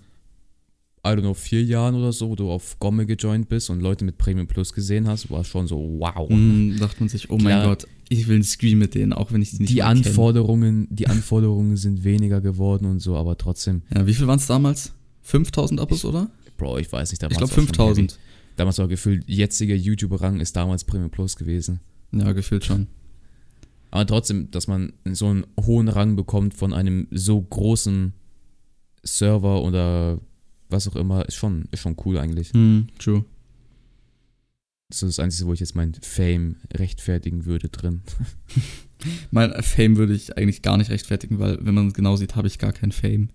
I don't know, vier Jahren oder so, wo du auf Gomme gejoint bist und Leute mit Premium Plus gesehen hast, war schon so, wow. Mhm, dachte man sich, oh mein Klar. Gott, ich will einen Stream mit denen, auch wenn ich die nicht die kenn. Anforderungen, die Anforderungen sind weniger geworden und so, aber trotzdem, Ja, wie viel waren es damals? 5000 Abos, oder? Bro, ich weiß nicht, damals Ich glaube war schon heavy. 5000. Damals war gefühlt, jetziger YouTuber-Rang ist damals Premium Plus gewesen. Ja, gefühlt schon. Aber trotzdem, dass man so einen hohen Rang bekommt von einem so großen Server oder was auch immer, ist schon, ist schon cool eigentlich. Hm, true. Das ist das Einzige, wo ich jetzt mein Fame rechtfertigen würde drin. Mein Fame würde ich eigentlich gar nicht rechtfertigen, weil, wenn man es genau sieht, habe ich gar kein Fame.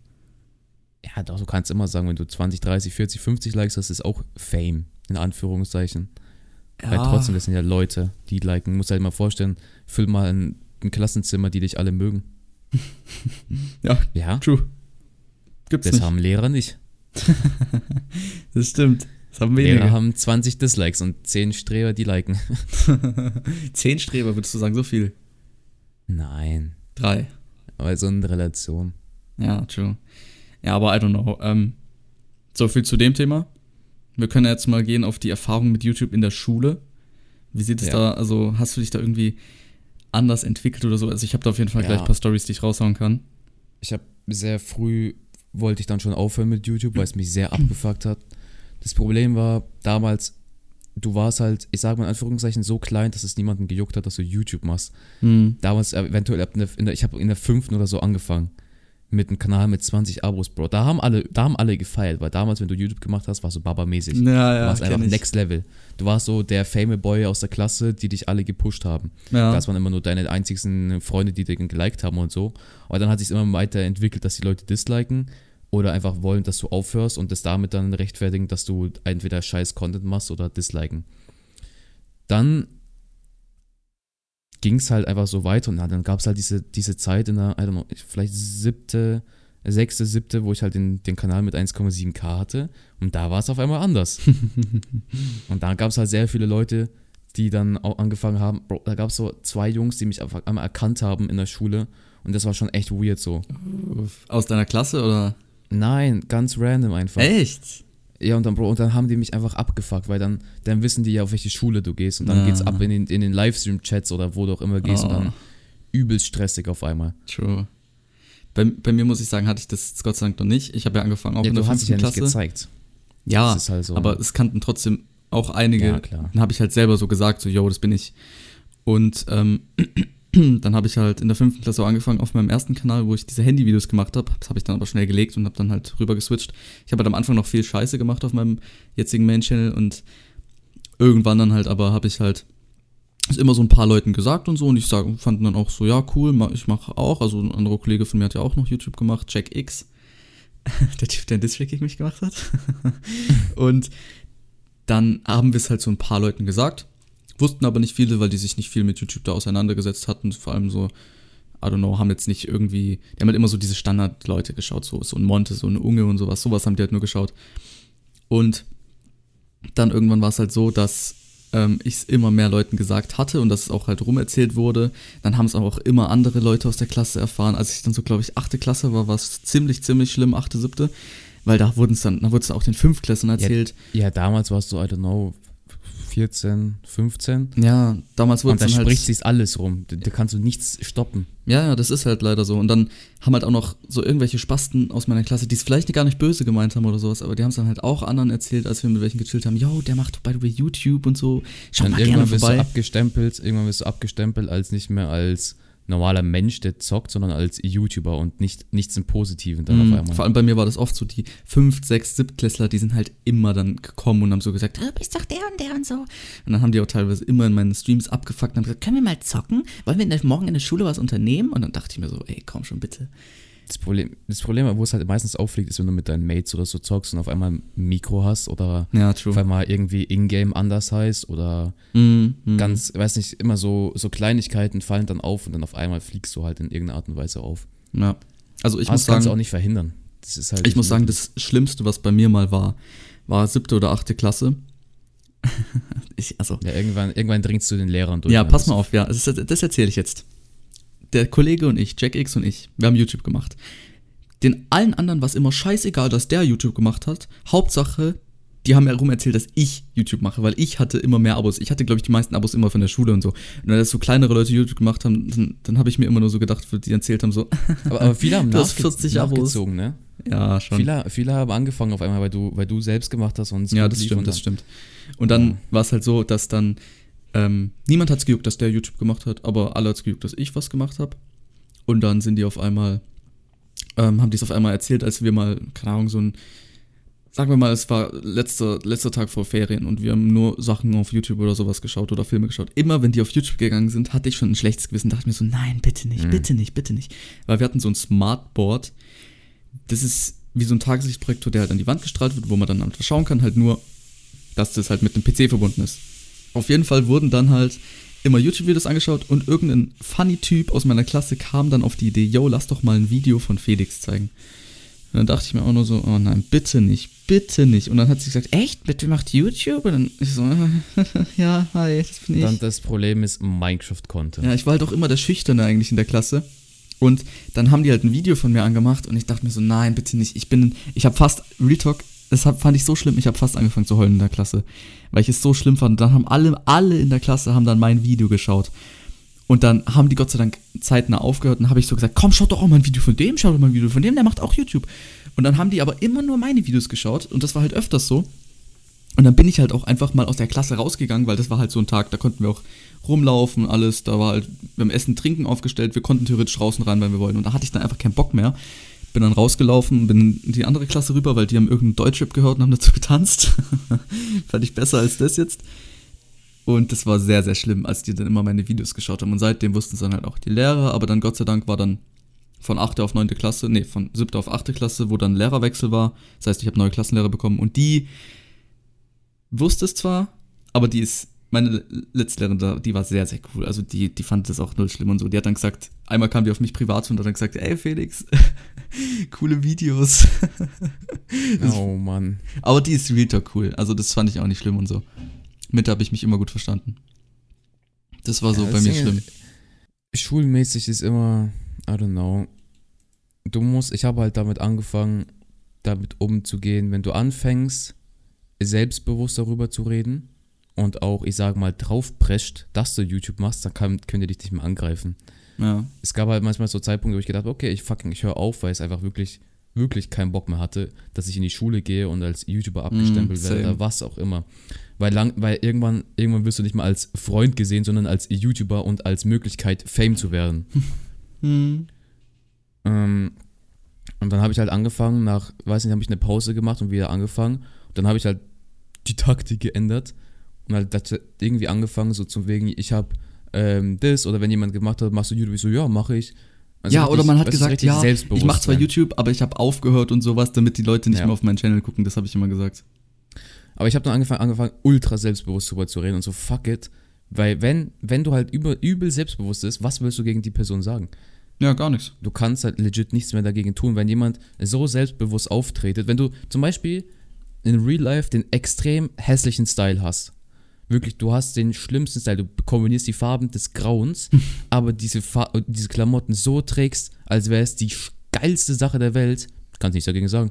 Ja, doch, du kannst immer sagen, wenn du 20, 30, 40, 50 Likes hast, ist auch Fame, in Anführungszeichen. Weil trotzdem, das sind ja Leute, die liken. Muss halt mal vorstellen, füll mal ein, ein Klassenzimmer, die dich alle mögen. Ja, Ja, true. Gibt's das nicht. haben Lehrer nicht. Das stimmt. Das haben Lehrer wenige. haben 20 Dislikes und 10 Streber, die liken. Zehn Streber, würdest du sagen, so viel? Nein, Drei. aber so in Relation. Ja, true. Ja, aber I don't know. Ähm, so viel zu dem Thema. Wir können jetzt mal gehen auf die Erfahrung mit YouTube in der Schule. Wie sieht es Ja. da, also hast du dich da irgendwie anders entwickelt oder so? Also ich habe da auf jeden Fall Ja. gleich ein paar Stories, die ich raushauen kann. ich habe sehr früh wollte ich dann schon aufhören mit YouTube, weil es mich sehr abgefuckt hat. Das Problem war damals, du warst halt, ich sage mal in Anführungszeichen, so klein, dass es niemanden gejuckt hat, dass du YouTube machst. Hm. Damals eventuell in der, ich habe in der fünften oder so angefangen mit einem Kanal mit 20 Abos, Bro. Da haben alle, da haben alle gefeiert, weil damals, wenn du YouTube gemacht hast, warst du Baba-mäßig. Ja, du ja, warst einfach ich. Next Level. Du warst so der Fame Boy aus der Klasse, die dich alle gepusht haben. Ja. Das waren immer nur deine einzigsten Freunde, die dich geliked haben und so. Aber dann hat sich immer weiterentwickelt, dass die Leute disliken oder einfach wollen, dass du aufhörst und das damit dann rechtfertigen, dass du entweder scheiß Content machst oder disliken. Dann ging es halt einfach so weiter und dann gab es halt diese, diese Zeit in der, I don't know, vielleicht siebte, sechste, siebte, wo ich halt den, den Kanal mit 1,7k hatte und da war es auf einmal anders. und da gab es halt sehr viele Leute, die dann auch angefangen haben, Bro, da gab es so zwei Jungs, die mich einfach einmal erkannt haben in der Schule und das war schon echt weird so. Aus deiner Klasse oder? Nein, ganz random einfach. Echt? Ja, und dann, Bro, und dann haben die mich einfach abgefuckt, weil dann, dann wissen die ja, auf welche Schule du gehst und dann Ja. geht's ab in den, in den Livestream-Chats oder wo du auch immer gehst und Oh. dann übelst stressig auf einmal. True. Bei, bei mir muss ich sagen, hatte ich das Gott sei Dank noch nicht. Ich habe ja angefangen auch Ja, in der du hast dich ja fünften nicht Klasse. gezeigt. Ja, halt so. aber es kannten trotzdem auch einige. Ja, klar. Dann habe ich halt selber so gesagt, so, yo, das bin ich. Und ähm, dann habe ich halt in der fünften Klasse angefangen auf meinem ersten Kanal, wo ich diese Handyvideos gemacht habe. Das habe ich dann aber schnell gelegt und habe dann halt rüber geswitcht. Ich habe halt am Anfang noch viel Scheiße gemacht auf meinem jetzigen Main-Channel und irgendwann dann halt aber habe ich halt es immer so ein paar Leuten gesagt und so und ich sag, fanden dann auch so, ja, cool, ich mache auch. Also ein anderer Kollege von mir hat ja auch noch YouTube gemacht, Jack X. Der Typ, der einen Distrack gegen mich gemacht hat. und dann haben wir es halt so ein paar Leuten gesagt, wussten aber nicht viele, weil die sich nicht viel mit YouTube da auseinandergesetzt hatten. Vor allem so, I don't know, haben jetzt nicht irgendwie, die haben halt immer so diese Standard-Leute geschaut, so, so ein Monte, so ein Unge und sowas, sowas haben die halt nur geschaut. Und dann irgendwann war es halt so, dass ähm, ich es immer mehr Leuten gesagt hatte und dass es auch halt rumerzählt wurde. Dann haben es auch immer andere Leute aus der Klasse erfahren. Als ich dann so, glaube ich, achte Klasse war, war es ziemlich, ziemlich schlimm, achte, siebte. Weil da wurden es dann, da wurde es auch den Fünftklässlern erzählt. Ja, damals warst du, I don't know, 14, 15. Ja, damals wurde es da dann halt. spricht sich's alles rum. Da, da kannst du nichts stoppen. Ja, ja, das ist halt leider so. Und dann haben halt auch noch so irgendwelche Spasten aus meiner Klasse, die es vielleicht gar nicht böse gemeint haben oder sowas, aber die haben es dann halt auch anderen erzählt, als wir mit welchen gechillt haben. Yo, der macht by the way YouTube und so. Schaut Und mal gerne irgendwann wirst du vorbei. abgestempelt, irgendwann wirst du abgestempelt als nicht mehr als normaler Mensch, der zockt, sondern als YouTuber und nicht, nichts im Positiven dann Mhm, auf einmal. Vor allem bei mir war das oft so, die 5, 6, 7 Klässler, die sind halt immer dann gekommen und haben so gesagt, Du bist doch der und der und so. und dann haben die auch teilweise immer in meinen Streams abgefuckt und haben gesagt, Können wir mal zocken? wollen wir morgen in der Schule was unternehmen? Und dann dachte ich mir so, ey, komm schon bitte. Das Problem, das Problem, wo es halt meistens auffliegt, ist, wenn du mit deinen Mates oder so zockst und auf einmal ein Mikro hast oder Ja, auf einmal irgendwie Ingame anders heißt oder Mhm, mhm. ganz, weiß nicht, immer so, so Kleinigkeiten fallen dann auf und dann auf einmal fliegst du halt in irgendeiner Art und Weise auf. Ja. Also ich Aber muss das kannst du auch sagen, nicht verhindern. Das halt ich muss sagen, das Schlimmste, was bei mir mal war, war siebte oder achte Klasse. ich, also, ja, irgendwann, irgendwann dringst du den Lehrern durch. Ja, pass Das- mal auf, ja, das, das erzähle ich jetzt. Der Kollege und ich, Jack X und ich, wir haben YouTube gemacht. Den allen anderen war es immer scheißegal, dass der YouTube gemacht hat. Hauptsache, die haben herum erzählt, dass ich YouTube mache, weil ich hatte immer mehr Abos. Ich hatte, glaube ich, die meisten Abos immer von der Schule und so. Und wenn das so kleinere Leute YouTube gemacht haben, dann, dann habe ich mir immer nur so gedacht, die erzählt haben, so, Aber, aber viele haben Du hast nachge 40 Abos. ne? ja, schon. Viele, viele haben angefangen auf einmal, weil du, weil du selbst gemacht hast und es Ja, das stimmt, und das dann- stimmt. Und dann Ja. war es halt so, dass dann ähm, niemand hat es gejuckt, dass der YouTube gemacht hat, aber alle hat es gejuckt, dass ich was gemacht habe. Und dann sind die auf einmal, ähm, haben die es auf einmal erzählt, als wir mal, keine Ahnung, so ein, sagen wir mal, es war letzter, letzter Tag vor Ferien und wir haben nur Sachen auf YouTube oder sowas geschaut oder Filme geschaut. Immer wenn die auf YouTube gegangen sind, hatte ich schon ein schlechtes Gewissen, dachte mir so, nein, bitte nicht, Mhm. bitte nicht, bitte nicht. Weil wir hatten so ein Smartboard, das ist wie so ein Tageslichtprojektor, der halt an die Wand gestrahlt wird, wo man dann einfach schauen kann, halt nur, dass das halt mit dem PC verbunden ist. Auf jeden Fall wurden dann halt immer YouTube-Videos angeschaut und irgendein funny Typ aus meiner Klasse kam dann auf die Idee, yo, lass doch mal ein Video von Felix zeigen. Und dann dachte ich mir auch nur so, oh nein, bitte nicht, bitte nicht. Und dann hat sie gesagt, echt, bitte macht YouTube? Und dann ich so, ja, hi, das bin ich. Dann das Problem ist Minecraft-Content. Ja, ich war halt auch immer der Schüchterne eigentlich in der Klasse. Und dann haben die halt ein Video von mir angemacht und ich dachte mir so, nein, bitte nicht. Ich bin, ich habe fast, Real Talk, das hab, fand ich so schlimm, ich habe fast angefangen zu heulen in der Klasse, weil ich es so schlimm fand. Dann haben alle, alle in der Klasse haben dann mein Video geschaut. Und dann haben die Gott sei Dank zeitnah aufgehört und habe ich so gesagt, komm, schaut doch auch mal ein Video von dem, schaut doch mal ein Video von dem, der macht auch YouTube. Und dann haben die aber immer nur meine Videos geschaut und das war halt öfters so. Und dann bin ich halt auch einfach mal aus der Klasse rausgegangen, weil das war halt so ein Tag, da konnten wir auch rumlaufen, alles, da war halt, wir haben Essen, Trinken aufgestellt, wir konnten theoretisch draußen rein, wenn wir wollten. Und da hatte ich dann einfach keinen Bock mehr. Bin dann rausgelaufen, bin in die andere Klasse rüber, weil die haben irgendeinen Deutschrap gehört und haben dazu getanzt. Fand ich besser als das jetzt. Und das war sehr, sehr schlimm, als die dann immer meine Videos geschaut haben. Und seitdem wussten es dann halt auch die Lehrer, aber dann Gott sei Dank war dann von 8. auf 9. Klasse, nee, von 7. auf 8. Klasse, wo dann Lehrerwechsel war. Das heißt, ich habe neue Klassenlehrer bekommen und die wusste es zwar, aber die ist, meine letzte Lehrerin, da, die war sehr, sehr cool. Also die, die fand das auch null schlimm und so. Die hat dann gesagt, einmal kam die auf mich privat zu und hat dann gesagt, ey Felix, coole Videos. Oh Mann. aber die ist real talk cool. Also das fand ich auch nicht schlimm und so. Mit habe ich mich immer gut verstanden. Das war so Ja, bei mir das schlimm. Schulmäßig ist immer, I don't know. Du musst, ich habe halt damit angefangen, damit umzugehen, wenn du anfängst, selbstbewusst darüber zu reden und auch, ich sag mal, draufprescht, dass du YouTube machst, dann kann, können die dich nicht mehr angreifen. Ja. Es gab halt manchmal so Zeitpunkte, wo ich gedacht habe, okay, ich fucking, ich höre auf, weil es einfach wirklich, wirklich keinen Bock mehr hatte, dass ich in die Schule gehe und als YouTuber abgestempelt werde same. oder was auch immer. Weil, lang, weil irgendwann, irgendwann wirst du nicht mal als Freund gesehen, sondern als YouTuber und als Möglichkeit, Fame zu werden. Hm. Ähm, und dann habe ich halt angefangen, nach, weiß nicht, habe ich eine Pause gemacht und wieder angefangen. Und dann habe ich halt die Taktik geändert und halt das irgendwie angefangen, so zum wegen, ich habe ähm, das oder wenn jemand gemacht hat, machst du YouTube, ich so, ja, mache ich. Also ja, richtig- oder man hat gesagt, ja, ich mache zwar. YouTube, aber ich habe aufgehört und sowas, damit die Leute nicht Ja. mehr auf meinen Channel gucken. Das habe ich immer gesagt. Aber ich habe dann angefangen, angefangen, ultra selbstbewusst drüber zu reden und so, fuck it. Weil wenn, wenn du halt über, übel selbstbewusst bist, was willst du gegen die Person sagen? Ja, gar nichts. Du kannst halt legit nichts mehr dagegen tun, wenn jemand so selbstbewusst auftretet. Wenn du zum Beispiel in Real Life den extrem hässlichen Style hast. Wirklich, du hast den schlimmsten Style. Du kombinierst die Farben des Grauens, aber diese, Fa diese Klamotten so trägst, als wäre es die geilste Sache der Welt. Kannst nichts dagegen sagen.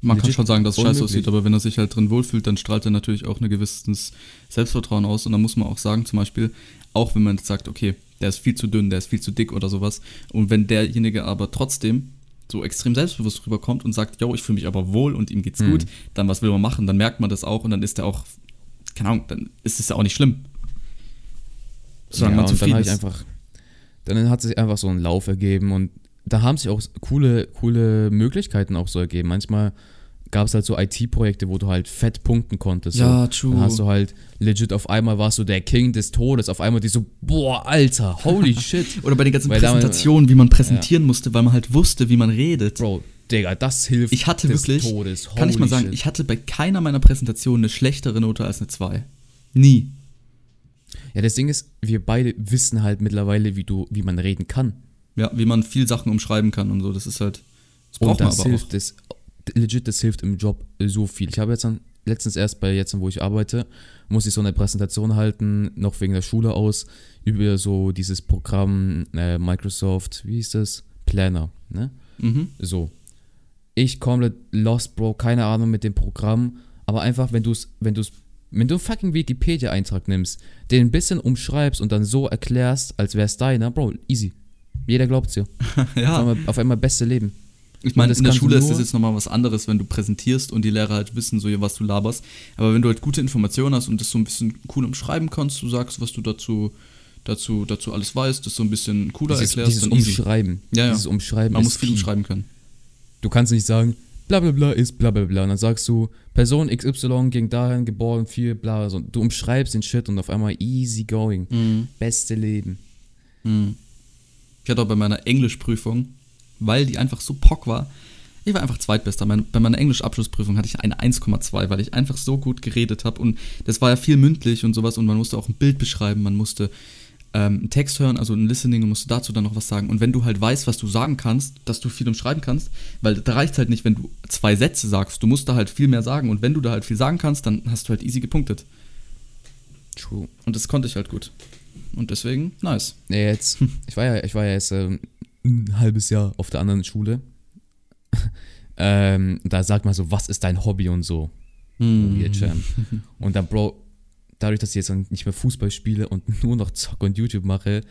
Man kann Legit schon sagen, dass es scheiße aussieht, aber wenn er sich halt drin wohlfühlt, dann strahlt er natürlich auch ein gewisses Selbstvertrauen aus. Und dann muss man auch sagen, zum Beispiel, auch wenn man jetzt sagt, okay, der ist viel zu dünn, der ist viel zu dick oder sowas. Und wenn derjenige aber trotzdem so extrem selbstbewusst rüberkommt und sagt, yo, ich fühle mich aber wohl und ihm geht's Mhm. gut, dann was will man machen? Dann merkt man das auch und dann ist er auch, keine Ahnung, dann ist es ja auch nicht schlimm. Solange man und dann zufrieden ich ist. einfach, dann hat sich einfach so ein Lauf ergeben und da haben sich auch coole, coole Möglichkeiten auch so ergeben. Manchmal gab es halt so IT-Projekte, wo du halt fett punkten konntest. Ja, so. true. Dann hast du halt legit auf einmal warst du der King des Todes, auf einmal die so, boah, Alter, holy shit. Oder bei den ganzen Weil Präsentationen, wie man präsentieren musste, weil man halt wusste, wie man redet. Bro, Digga, das hilft Ich hatte wirklich, Todes. kann ich mal sagen, shit. ich hatte bei keiner meiner Präsentationen eine schlechtere Note als eine 2. Nie. Ja, das Ding ist, wir beide wissen halt mittlerweile, wie du, wie man reden kann. Ja, wie man viel Sachen umschreiben kann und so, das ist halt, das braucht Und man das aber hilft, auch. das, legit, das hilft im Job so viel. Ich habe jetzt dann, letztens erst bei jetzt, wo ich arbeite, muss ich so eine Präsentation halten, noch wegen der Schule aus, über so dieses Programm äh, Microsoft, wie hieß das? Planner, ne? Mhm. So. Ich komplett lost, Bro, keine Ahnung mit dem Programm, aber einfach, wenn du es, wenn du es, wenn du einen fucking Wikipedia-Eintrag nimmst, den ein bisschen umschreibst und dann so erklärst, als wäre es deiner, Bro, easy. Jeder glaubt's dir. Auf Ja, einmal, auf einmal beste Leben. ich meine, in der Schule ist das jetzt nochmal was anderes, wenn du präsentierst und die Lehrer halt wissen, so was du laberst. Aber wenn du halt gute Informationen hast und das so ein bisschen cool umschreiben kannst, du sagst, was du dazu, dazu, dazu alles weißt, das so ein bisschen cooler Dieses, erklärst, dieses. Umschreiben. Ja, ja. Dieses Umschreiben Man muss viel umschreiben können. Du kannst nicht sagen, bla bla bla ist bla bla bla. Und dann sagst du, Person XY ging dahin, geboren, viel, bla. So, du umschreibst den Shit und auf einmal easy going. Mhm. Beste Leben. Mhm. Ich hatte auch bei meiner Englischprüfung, weil die einfach so pock war, ich war einfach Zweitbester. Bei meiner Englischabschlussprüfung hatte ich eine 1,2, weil ich einfach so gut geredet habe. Und das war ja viel mündlich und sowas. Und man musste auch ein Bild beschreiben, man musste ähm, einen Text hören, also ein Listening und musste dazu dann noch was sagen. Und wenn du halt weißt, was du sagen kannst, dass du viel umschreiben kannst, weil da reicht halt nicht, wenn du zwei Sätze sagst. Du musst da halt viel mehr sagen. Und wenn du da halt viel sagen kannst, dann hast du halt easy gepunktet. True. Und das konnte ich halt gut. Und deswegen, nice. Nee, jetzt, ich war ja, ich war ja jetzt ähm, ein halbes Jahr auf der anderen Schule. ähm, da sagt man so, was ist dein Hobby und so. Weird Jam. Und dann, Bro, dadurch, dass ich jetzt nicht mehr Fußball spiele und nur noch Zock und YouTube mache,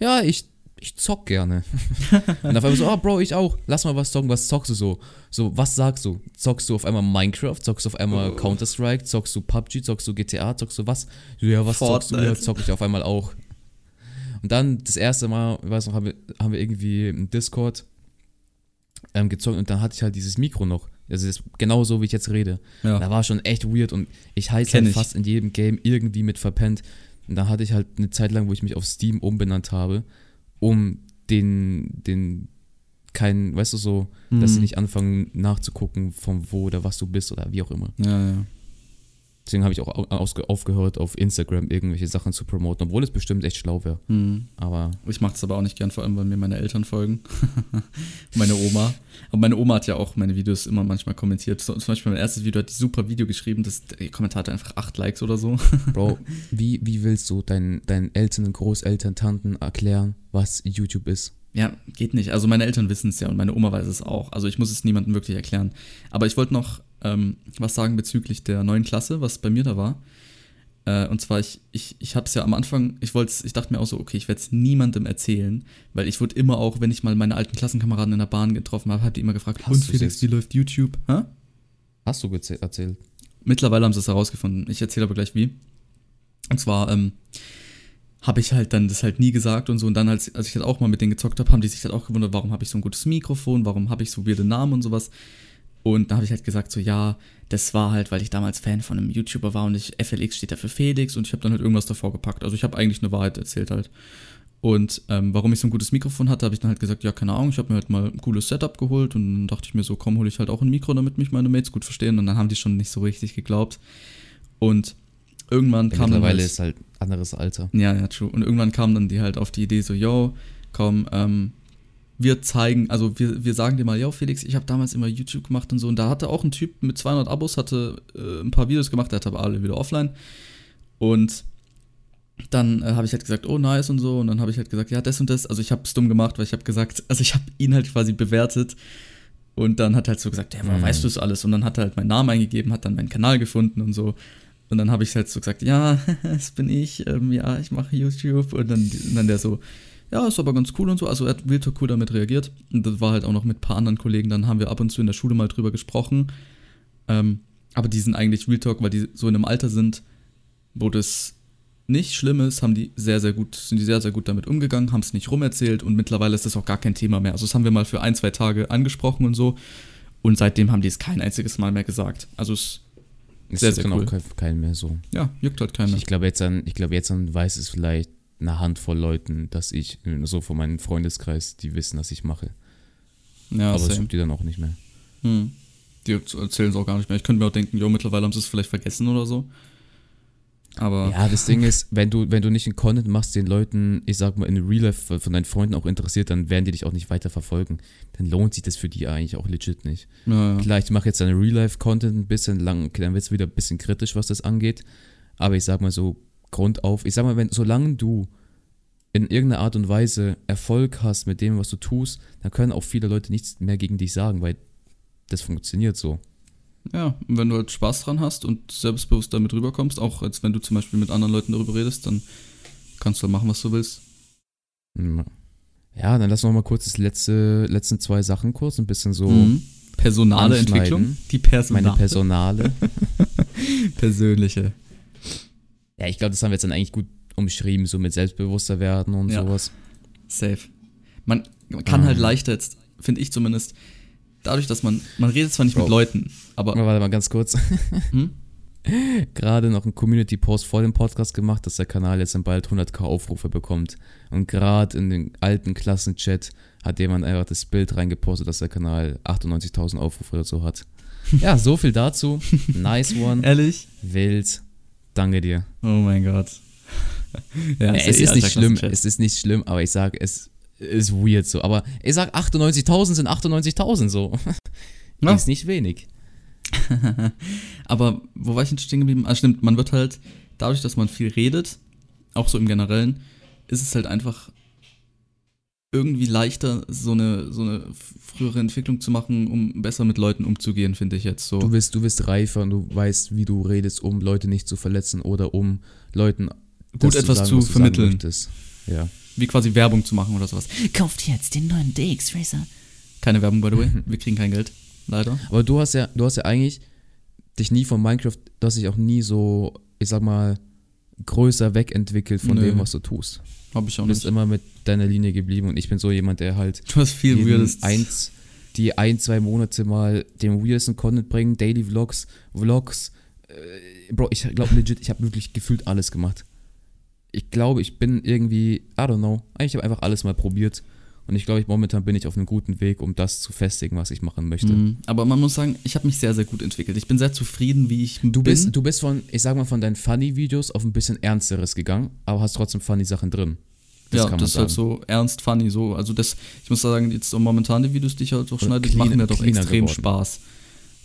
ja, ich, ich zock gerne. und auf einmal so, oh, Bro, ich auch. Lass mal was zocken, was zockst du so? So, was sagst du? Zockst du auf einmal Minecraft? Zockst du auf einmal Oh. Counter-Strike? Zockst du PUBG? Zockst du GTA? Zockst du was? Ja, was zockst du? Ja, Fortnite. zock ich auf einmal auch. Und dann das erste Mal, ich weiß noch, haben wir, haben wir irgendwie im Discord ähm, gezockt und dann hatte ich halt dieses Mikro noch. Also das, genau so, wie ich jetzt rede. Ja. Da war schon echt weird und ich heiße halt fast in jedem Game irgendwie mit verpennt. Und da hatte ich halt eine Zeit lang, wo ich mich auf Steam umbenannt habe, um den, den, kein, weißt du so, dass sie Mhm. nicht anfangen nachzugucken, von wo oder was du bist oder wie auch immer. Ja, ja. Deswegen habe ich auch aufgehört, auf Instagram irgendwelche Sachen zu promoten, obwohl es bestimmt echt schlau wäre. Hm. Aber Ich mache das aber auch nicht gern, vor allem, weil mir meine Eltern folgen. meine Oma. Aber meine Oma hat ja auch meine Videos immer manchmal kommentiert. Zum Beispiel mein erstes Video hat die super Video geschrieben. Das, der Kommentar hatte einfach acht Likes oder so. Bro, wie, wie willst du deinen, deinen Eltern, Großeltern, Tanten erklären, was YouTube ist? Ja, geht nicht. Also meine Eltern wissen es ja und meine Oma weiß es auch. Also ich muss es niemandem wirklich erklären. Aber ich wollte noch ähm, was sagen bezüglich der neuen Klasse, was bei mir da war. Äh, und zwar, ich, ich, ich habe es ja am Anfang, ich wollte ich dachte mir auch so, okay, ich werde es niemandem erzählen, weil ich wurde immer auch, wenn ich mal meine alten Klassenkameraden in der Bahn getroffen habe, hat die immer gefragt, Hast und Felix, wie läuft YouTube? Hä? Hast du erzählt? Mittlerweile haben sie es herausgefunden. Ich erzähle aber gleich wie. Und zwar ähm, habe ich halt dann das halt nie gesagt und so. Und dann, als, als ich halt auch mal mit denen gezockt habe, haben die sich halt auch gewundert, warum habe ich so ein gutes Mikrofon, warum habe ich so weirde Namen und sowas. Und da habe ich halt gesagt, so ja, das war halt, weil ich damals Fan von einem YouTuber war und ich, FLX steht da für Felix und ich habe dann halt irgendwas davor gepackt. Also ich habe eigentlich eine Wahrheit erzählt halt. Und ähm, warum ich so ein gutes Mikrofon hatte, habe ich dann halt gesagt, ja, keine Ahnung, ich habe mir halt mal ein cooles Setup geholt und dann dachte ich mir so, komm, hole ich halt auch ein Mikro, damit mich meine Mates gut verstehen. Und dann haben die schon nicht so richtig geglaubt. Und irgendwann Ja, kam dann mittlerweile halt, ist halt anderes Alter. ja, ja, true. Und irgendwann kam dann die halt auf die Idee so, yo, komm, ähm, wir zeigen, also wir, wir sagen dir mal, yo, Felix, ich habe damals immer YouTube gemacht und so. Und da hatte auch ein Typ mit 200 Abos, hatte äh, ein paar Videos gemacht, der hatte aber alle wieder offline. Und dann äh, habe ich halt gesagt, oh, nice und so. Und dann habe ich halt gesagt, ja, das und das. Also ich habe es dumm gemacht, weil ich habe gesagt, also ich habe ihn halt quasi bewertet. Und dann hat er halt so gesagt, ja, woher Mhm. weißt du das alles? Und dann hat er halt meinen Namen eingegeben, hat dann meinen Kanal gefunden und so. Und dann habe ich halt so gesagt, ja, das bin ich, ähm, ja, ich mache YouTube. Und dann, und dann der so, ja, ist aber ganz cool und so. Also er hat Real Talk cool damit reagiert. Und das war halt auch noch mit ein paar anderen Kollegen. Dann haben wir ab und zu in der Schule mal drüber gesprochen. Ähm, aber die sind eigentlich Real Talk, weil die so in einem Alter sind, wo das nicht schlimm ist, haben die sehr, sehr gut, sind die sehr, sehr gut damit umgegangen, haben es nicht rumerzählt und mittlerweile ist das auch gar kein Thema mehr. Also das haben wir mal für ein, zwei Tage angesprochen und so. Und seitdem haben die es kein einziges Mal mehr gesagt. Also es, Sehr, ist sehr dann cool. auch kein, keinen mehr so. ja, juckt halt keiner. Ich glaube, jetzt, an, ich glaube, jetzt an weiß es vielleicht eine Handvoll Leuten, dass ich, so von meinem Freundeskreis, die wissen, was ich mache. Ja, Aber es same. juckt die dann auch nicht mehr. Hm. Die erzählen es auch gar nicht mehr. Ich könnte mir auch denken, jo, mittlerweile haben sie es vielleicht vergessen oder so. Aber Ja, das Ding ist, wenn du, wenn du nicht einen Content machst, den Leuten, ich sag mal, in Real Life von deinen Freunden auch interessiert, dann werden die dich auch nicht weiter verfolgen. Dann lohnt sich das für die eigentlich auch legit nicht. ja, ja. Klar, ich mache jetzt deine Real Life Content ein bisschen lang, okay, dann wird es wieder ein bisschen kritisch, was das angeht. Aber ich sag mal so, grundauf, ich sag mal, wenn, solange du in irgendeiner Art und Weise Erfolg hast mit dem, was du tust, dann können auch viele Leute nichts mehr gegen dich sagen, weil das funktioniert so. Ja, und wenn du halt Spaß dran hast und selbstbewusst damit rüberkommst, auch als wenn du zum Beispiel mit anderen Leuten darüber redest, dann kannst du halt machen, was du willst. Ja, Ja, dann lass noch mal kurz das letzte, letzten zwei Sachen kurz, ein bisschen so Mhm. Personale. Entwicklung, die Personale. meine Personale. persönliche. Ja, ich glaube, das haben wir jetzt dann eigentlich gut umschrieben, so mit selbstbewusster werden und Ja. sowas. Safe. Man, man kann Ah. halt leichter jetzt, finde ich zumindest, dadurch, dass man, man redet zwar nicht mit Bro. Leuten, aber Aber warte mal ganz kurz. Hm? Gerade noch einen Community-Post vor dem Podcast gemacht, dass der Kanal jetzt dann bald 100k Aufrufe bekommt. Und gerade in den alten Klassenchat hat jemand einfach das Bild reingepostet, dass der Kanal 98.000 Aufrufe oder so hat. Ja, so viel dazu. Nice one. ehrlich, Wild. Danke dir. oh mein Gott. ja, eh es ist nicht schlimm, es ist nicht schlimm, aber ich sage, es ist weird so. Aber ich sag 98.000 sind 98.000 so. Ja. Ist nicht wenig. Aber wo war ich denn stehen geblieben? Ah, stimmt, man wird halt, dadurch, dass man viel redet, auch so im Generellen, ist es halt einfach irgendwie leichter, so eine, so eine frühere Entwicklung zu machen, um besser mit Leuten umzugehen, finde ich jetzt so. Du bist, du bist reifer und du weißt, wie du redest, um Leute nicht zu verletzen oder um Leuten Gut etwas sagen, zu was du vermitteln. Sagen ja. Wie quasi Werbung zu machen oder sowas. Kauft jetzt den neuen DX Racer. Keine Werbung, by the way. Wir kriegen kein Geld. Leider. Aber du hast ja, du hast ja eigentlich dich nie von Minecraft, du hast dich auch nie so, ich sag mal, größer wegentwickelt von Nö. dem, was du tust. Hab ich auch Du bist nicht. immer mit deiner Linie geblieben und ich bin so jemand, der halt Du hast viel Weirdes. eins, die ein, zwei Monate mal den weirdesten Content bringen, Daily Vlogs, Vlogs. Äh, Bro, ich glaube legit, ich habe wirklich gefühlt alles gemacht. Ich glaube, ich bin irgendwie, I don't know, eigentlich habe einfach alles mal probiert Und ich glaube, ich, momentan bin ich auf einem guten Weg, um das zu festigen, was ich machen möchte. Mhm. Aber man muss sagen, ich habe mich sehr, sehr gut entwickelt. Ich bin sehr zufrieden, wie ich Du bin. bist, du bist von, ich sag mal, von deinen Funny-Videos auf ein bisschen Ernsteres gegangen, aber hast trotzdem Funny-Sachen drin. ja, kann man das ist halt so ernst, funny, so. Also das, ich muss sagen, jetzt so momentan die Videos, die ich halt auch Und schneide, die machen mir doch extrem geworden. Spaß.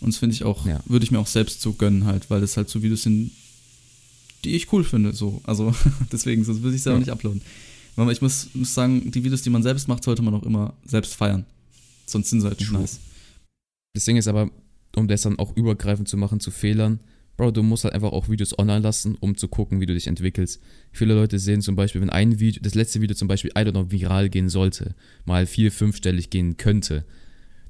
Und das finde ich auch, Ja. würde ich mir auch selbst so gönnen halt, weil das halt so Videos sind, die ich cool finde, so. Also deswegen, sonst würde ich es ja auch Ja. nicht uploaden. Ich muss, muss sagen, die Videos, die man selbst macht, sollte man auch immer selbst feiern. Sonst sind sie halt nicht nice. Das Ding ist aber, um das dann auch übergreifend zu machen zu Fehlern, Bro, du musst halt einfach auch Videos online lassen, um zu gucken, wie du dich entwickelst. Viele Leute sehen zum Beispiel, wenn ein Video, das letzte Video zum Beispiel, I don't know, viral gehen sollte, mal vier-, fünfstellig gehen könnte,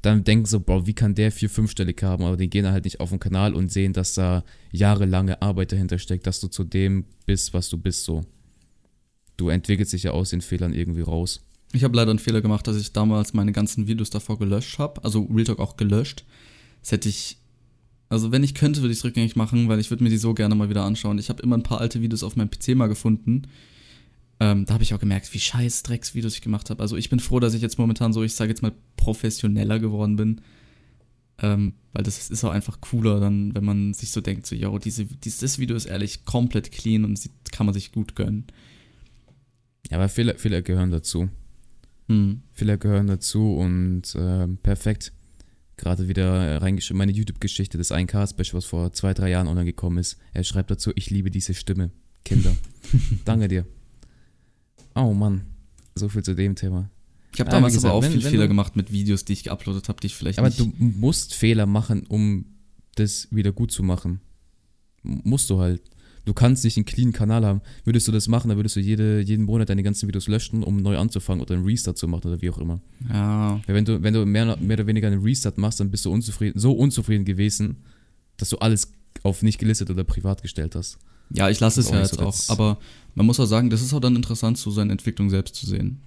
dann denken so, Bro, wie kann der vier-, fünfstellig haben? Aber die gehen halt nicht auf den Kanal und sehen, dass da jahrelange Arbeit dahinter steckt, dass du zu dem bist, was du bist, so. Du entwickelst dich ja aus den Fehlern irgendwie raus. Ich habe leider einen Fehler gemacht, dass ich damals meine ganzen Videos davor gelöscht habe. Also Real Talk auch gelöscht. Das hätte ich. Also wenn ich könnte, würde ich es rückgängig machen, weil ich würde mir die so gerne mal wieder anschauen. Ich habe immer ein paar alte Videos auf meinem PC mal gefunden. Ähm, da habe ich auch gemerkt, wie scheiß Drecksvideos ich gemacht habe. Also ich bin froh, dass ich jetzt momentan so, ich sage jetzt mal, professioneller geworden bin. Ähm, weil das ist auch einfach cooler, dann, wenn man sich so denkt, so, yo, diese, dieses Video ist ehrlich komplett clean und kann man sich gut gönnen. Ja, aber Fehler, Fehler gehören dazu. Hm. Fehler gehören dazu und ähm, perfekt. Gerade wieder äh, reingeschrieben, meine YouTube-Geschichte des 1K-Special, was vor zwei, drei Jahren online gekommen ist. Er schreibt dazu, ich liebe diese Stimme. Kinder. Danke dir. Oh Mann. So viel zu dem Thema. Ich habe damals gesagt, aber auch wenn- viel wenn Fehler gemacht mit Videos, die ich geuploadet habe, die ich vielleicht Aber nicht. du musst Fehler machen, um das wieder gut zu machen. M- Musst du halt. Du kannst nicht einen clean Kanal haben. Würdest du das machen, dann würdest du jede, jeden Monat deine ganzen Videos löschen, um neu anzufangen oder einen Restart zu machen oder wie auch immer. ja, Ja, wenn du, wenn du mehr, mehr oder weniger einen Restart machst, dann bist du unzufrieden, so unzufrieden gewesen, dass du alles auf nicht gelistet oder privat gestellt hast. ja, ich lasse es ja jetzt so auch. Aber man muss auch sagen, das ist auch dann interessant, so seine Entwicklung selbst zu sehen.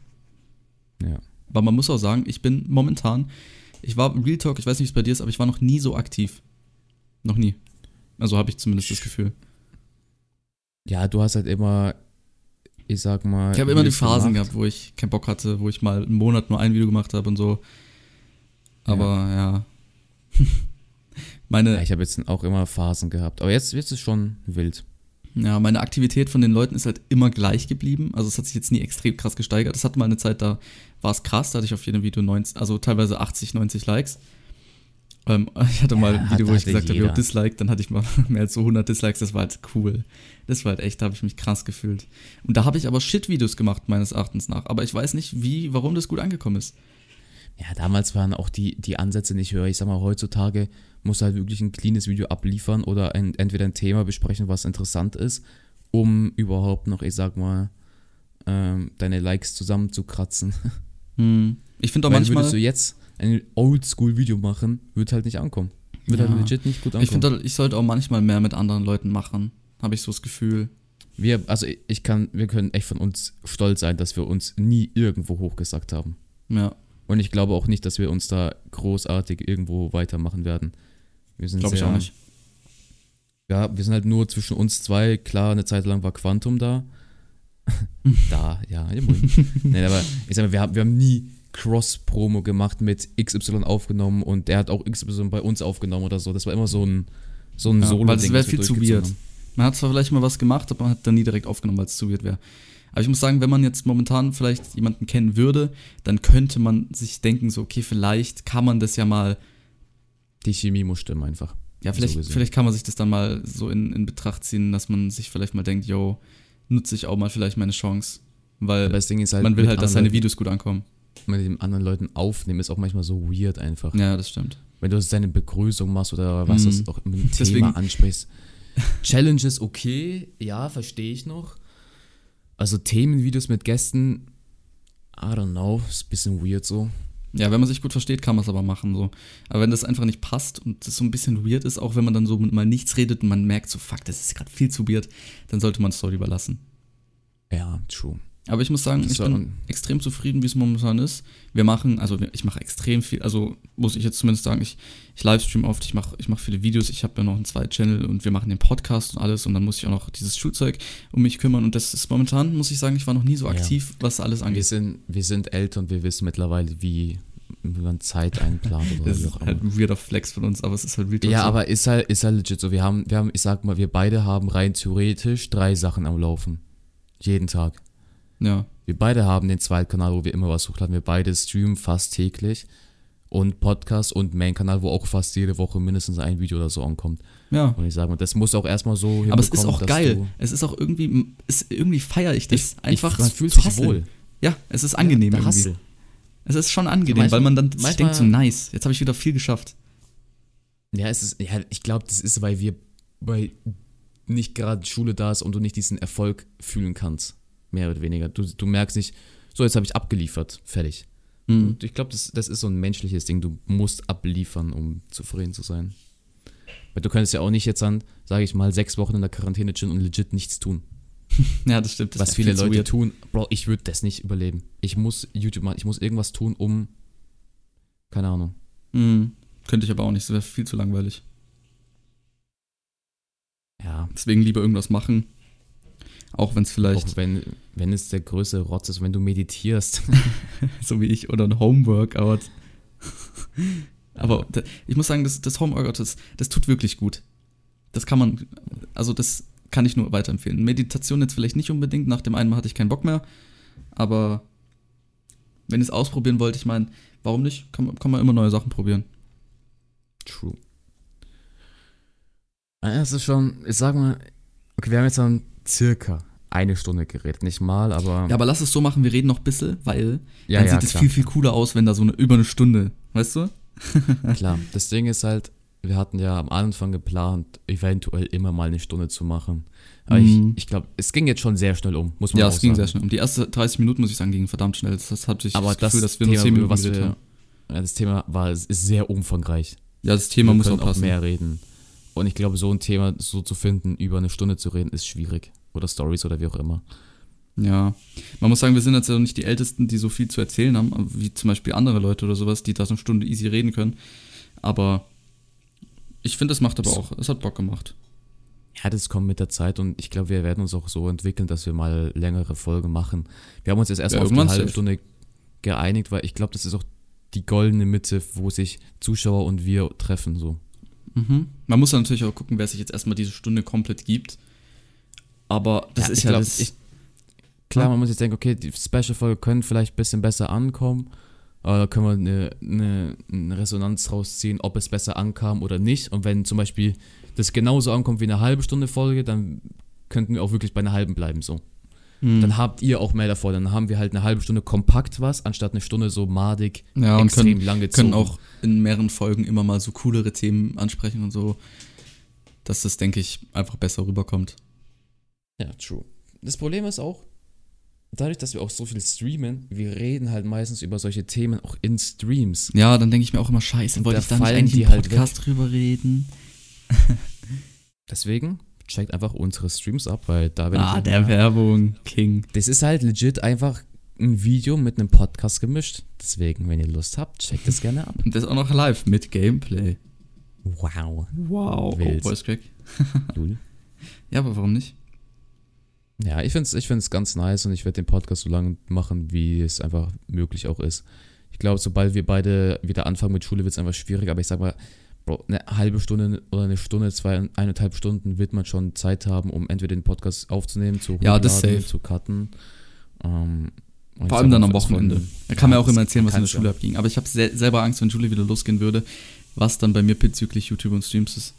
Ja. Aber man muss auch sagen, ich bin momentan, ich war Real Talk, ich weiß nicht, wie es bei dir ist, aber ich war noch nie so aktiv. Noch nie. Also habe ich zumindest das Gefühl. Ja, du hast halt immer, ich sag mal. Ich habe immer die Phasen gemacht. gehabt, wo ich keinen Bock hatte, wo ich mal einen Monat nur ein Video gemacht habe und so. Aber ja. Meine, Ja, ich habe jetzt auch immer Phasen gehabt. Aber jetzt, jetzt ist schon wild. Ja, meine Aktivität von den Leuten ist halt immer gleich geblieben. Also es hat sich jetzt nie extrem krass gesteigert. Es hatte mal eine Zeit, da war es krass, da hatte ich auf jedem Video 90, also teilweise 80, 90 Likes. Ähm, ich hatte mal Ja, ein Video, wo ich gesagt habe, yo. Dislike, dann hatte ich mal mehr als so 100 Dislikes, das war halt cool. Das war halt echt, da habe ich mich krass gefühlt. Und da habe ich aber Shit-Videos gemacht, meines Erachtens nach. Aber ich weiß nicht, wie, warum das gut angekommen ist. Ja, damals waren auch die, die Ansätze nicht höher. Ich sag mal, heutzutage musst du halt wirklich ein cleanes Video abliefern oder ein, entweder ein Thema besprechen, was interessant ist, um überhaupt noch, ich sag mal, ähm, deine Likes zusammenzukratzen. Hm. Ich finde auch Weil manchmal. würdest du jetzt ein Oldschool-Video machen, wird halt nicht ankommen. Wird Ja. halt legit nicht gut ankommen. Ich finde, ich sollte auch manchmal mehr mit anderen Leuten machen. Habe ich so das Gefühl. wir, also ich kann, wir können echt von uns stolz sein, dass wir uns nie irgendwo hochgesagt haben. Ja, Und ich glaube auch nicht, dass wir uns da großartig irgendwo weitermachen werden. Wir sind glaube ich auch nicht. Ja, wir sind halt nur zwischen uns zwei. Klar, eine Zeit lang war Quantum da. da, ja, moin. Nein, aber ich sag mal, wir haben, wir haben nie Cross-Promo gemacht mit XY aufgenommen und der hat auch XY bei uns aufgenommen oder so. Das war immer so ein, so ein Ja, Solo-Ding. weil das wäre viel zu weird. Man hat zwar vielleicht mal was gemacht, aber man hat dann nie direkt aufgenommen, weil es zu weird wäre. Aber ich muss sagen, wenn man jetzt momentan vielleicht jemanden kennen würde, dann könnte man sich denken, so, okay, vielleicht kann man das ja mal. Die Chemie muss stimmen einfach. ja, So vielleicht, gesehen. vielleicht kann man sich das dann mal so in, in Betracht ziehen, dass man sich vielleicht mal denkt, yo, nutze ich auch mal vielleicht meine Chance. Weil halt, man will halt, dass seine Videos gut ankommen. Mit den anderen Leuten aufnehmen, ist auch manchmal so weird einfach. Ja, das stimmt. Wenn du seine Begrüßung machst oder was Mhm. das auch mit dem Deswegen- Thema ansprichst. Challenges okay, ja, verstehe ich noch. Also Themenvideos mit Gästen, I don't know, ist ein bisschen weird so. Ja, wenn man sich gut versteht, kann man es aber machen. So. Aber wenn das einfach nicht passt und das so ein bisschen weird ist, auch wenn man dann so mal nichts redet und man merkt so, fuck, das ist gerade viel zu weird, dann sollte man es so lieber lassen. Ja, true. Aber ich muss sagen, ich bin extrem zufrieden, wie es momentan ist. Wir machen, also wir- ich mache extrem viel, also muss ich jetzt zumindest sagen, ich, ich livestream oft, ich mache ich mach viele Videos, ich habe ja noch einen zweiten Channel und wir machen den Podcast und alles und dann muss ich auch noch dieses Schulzeug um mich kümmern und das ist momentan, muss ich sagen, ich war noch nie so Ja. aktiv, was alles Wir angeht. sind, wir sind älter und wir wissen mittlerweile, wie, man Zeit einplant oder Das wie ist auch halt immer. ein weirder Flex von uns, aber es ist halt real Ja, so. aber ist halt, ist halt legit so. Wir haben, wir haben, ich sag mal, wir beide haben rein theoretisch drei Sachen am Laufen. Jeden Tag. Ja, Wir beide haben den Zweitkanal, wo wir immer was hochladen. Wir beide streamen fast täglich. Und Podcast und Main-Kanal, wo auch fast jede Woche mindestens ein Video oder so ankommt. ja. Und ich sage mal, das muss auch erstmal so Aber es ist auch geil. Es ist auch irgendwie, es, irgendwie feiere ich das. Ich- einfach ich, man fühlt sich wohl. Ja, es ist angenehm Der irgendwie. Es ist schon angenehm, manchmal- weil man dann manchmal- denkt so, nice, jetzt habe ich wieder viel geschafft. Ja, es ist, ja, ich glaube, das ist, weil wir, weil nicht gerade Schule da ist und du nicht diesen Erfolg fühlen kannst. Mehr oder weniger. Du, du merkst nicht, so jetzt habe ich abgeliefert, fertig. Mhm. Und ich glaube, das, das ist so ein menschliches Ding. Du musst abliefern, um zufrieden zu sein. Weil du könntest ja auch nicht jetzt dann, sage ich mal, sechs Wochen in der Quarantäne chillen und legit nichts tun. Ja, das stimmt. Das was viele Leute weird. tun. Bro, ich würde das nicht überleben. Ich muss YouTube machen, ich muss irgendwas tun, um. Keine Ahnung. Mhm. Könnte ich aber auch nicht, das wäre viel zu langweilig. Ja. Deswegen lieber irgendwas machen. Auch wenn es vielleicht, Auch wenn, wenn es der größte Rotz ist, wenn du meditierst. so wie ich, oder ein Homeworkout. aber da- ich muss sagen, das, das Homeworkout, das, das tut wirklich gut. Das kann man, also das kann ich nur weiterempfehlen. Meditation jetzt vielleicht nicht unbedingt, nach dem einen Mal hatte ich keinen Bock mehr. Aber wenn ihr es ausprobieren wollt, ich meine, warum nicht? Kann, man- kann man immer neue Sachen probieren. True. Ah, Es ist schon, ich sag mal, okay, wir haben jetzt dann circa eine Stunde geredet. Nicht mal, aber. Ja, aber lass es so machen, wir reden noch ein bisschen, weil ja, dann ja, sieht es viel, viel cooler aus, wenn da so eine über eine Stunde, weißt du? Klar, das Ding ist halt, wir hatten ja am Anfang geplant, eventuell immer mal eine Stunde zu machen. Aber Mhm. ich, ich glaube, es ging jetzt schon sehr schnell um, muss man Ja, auch es ging sehr sagen. schnell. Um die ersten 30 Minuten, muss ich sagen, gingen verdammt schnell. Das, das hatte ich Aber das Gefühl, das dass wir nur Thema, 10 über Minuten was wir, haben. ja, das Thema war, ist sehr umfangreich. Ja, das Thema wir muss auch passen. mehr reden. Und ich glaube, so ein Thema so zu finden, über eine Stunde zu reden, ist schwierig. Oder Stories oder wie auch immer. Ja. Man muss sagen, wir sind jetzt ja nicht die Ältesten, die so viel zu erzählen haben, wie zum Beispiel andere Leute oder sowas, die da so eine Stunde easy reden können. Aber ich finde, es macht aber auch, es hat Bock gemacht. Ja, das kommt mit der Zeit und ich glaube, wir werden uns auch so entwickeln, dass wir mal längere Folgen machen. Wir haben uns jetzt erstmal Ja, auf eine halbe. Stunde geeinigt, weil ich glaube, das ist auch die goldene Mitte, wo sich Zuschauer und wir treffen. So. Mhm. Man muss natürlich auch gucken, wer sich jetzt erstmal diese Stunde komplett gibt. Aber das ist ich ja glaub, das. ich- Klar, Ja. man muss jetzt denken, okay, die Special-Folge können vielleicht ein bisschen besser ankommen. Aber da können wir eine, eine, eine Resonanz rausziehen, ob es besser ankam oder nicht. Und wenn zum Beispiel das genauso ankommt wie eine halbe Stunde Folge, dann könnten wir auch wirklich bei einer halben bleiben. So. Mhm. Dann habt ihr auch mehr davon. Dann haben wir halt eine halbe Stunde kompakt was, anstatt eine Stunde so madig, ja, und extrem können, lang gezogen. können auch in mehreren Folgen immer mal so coolere Themen ansprechen und so, dass das, denke ich, einfach besser rüberkommt. Ja, true. Das Problem ist auch, dadurch, dass wir auch so viel streamen, wir reden halt meistens über solche Themen auch in Streams. Ja, dann denke ich mir auch immer, scheiße, wollte da ich da nicht eigentlich die im halt Podcast drüber reden? Deswegen checkt einfach unsere Streams ab, weil da bin Ah, der Werbung, King. Das ist halt legit einfach ein Video mit einem Podcast gemischt. Deswegen, wenn ihr Lust habt, checkt es gerne ab. Und das auch noch live mit Gameplay. Wow. Wow. Wild. Oh, Voice Crack. Ja, aber warum nicht? Ja, ich finde es ich find's ganz nice und ich werde den Podcast so lange machen, wie es einfach möglich auch ist. Ich glaube, sobald wir beide wieder anfangen mit Schule, wird es einfach schwierig, aber ich sag mal, eine halbe Stunde oder eine Stunde, zwei, eineinhalb Stunden wird man schon Zeit haben, um entweder den Podcast aufzunehmen, zu Ja, das safe. zu cutten. Ähm, Vor allem dann am Wochenende. Da kann man ja auch das immer erzählen, was in der. Schule abging. Aber ich habe se selber Angst, wenn Schule wieder losgehen würde, was dann bei mir bezüglich YouTube und Streams ist.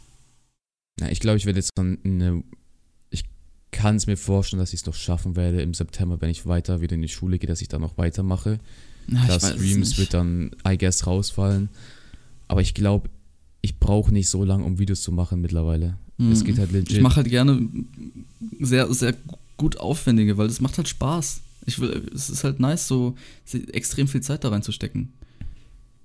Ja, ich glaube, ich werde jetzt dann eine. Ich kann es mir vorstellen, dass ich es noch schaffen werde im September, wenn ich weiter wieder in die Schule gehe, dass ich dann noch weitermache. Ja, Da Streams wird dann, I guess, rausfallen. Aber ich glaube, ich brauche nicht so lange, um Videos zu machen mittlerweile. Es geht halt legit. Mhm. Ich mache halt gerne sehr, sehr gut aufwendige, weil das macht halt Spaß. Ich will, es ist halt nice, so extrem viel Zeit da reinzustecken.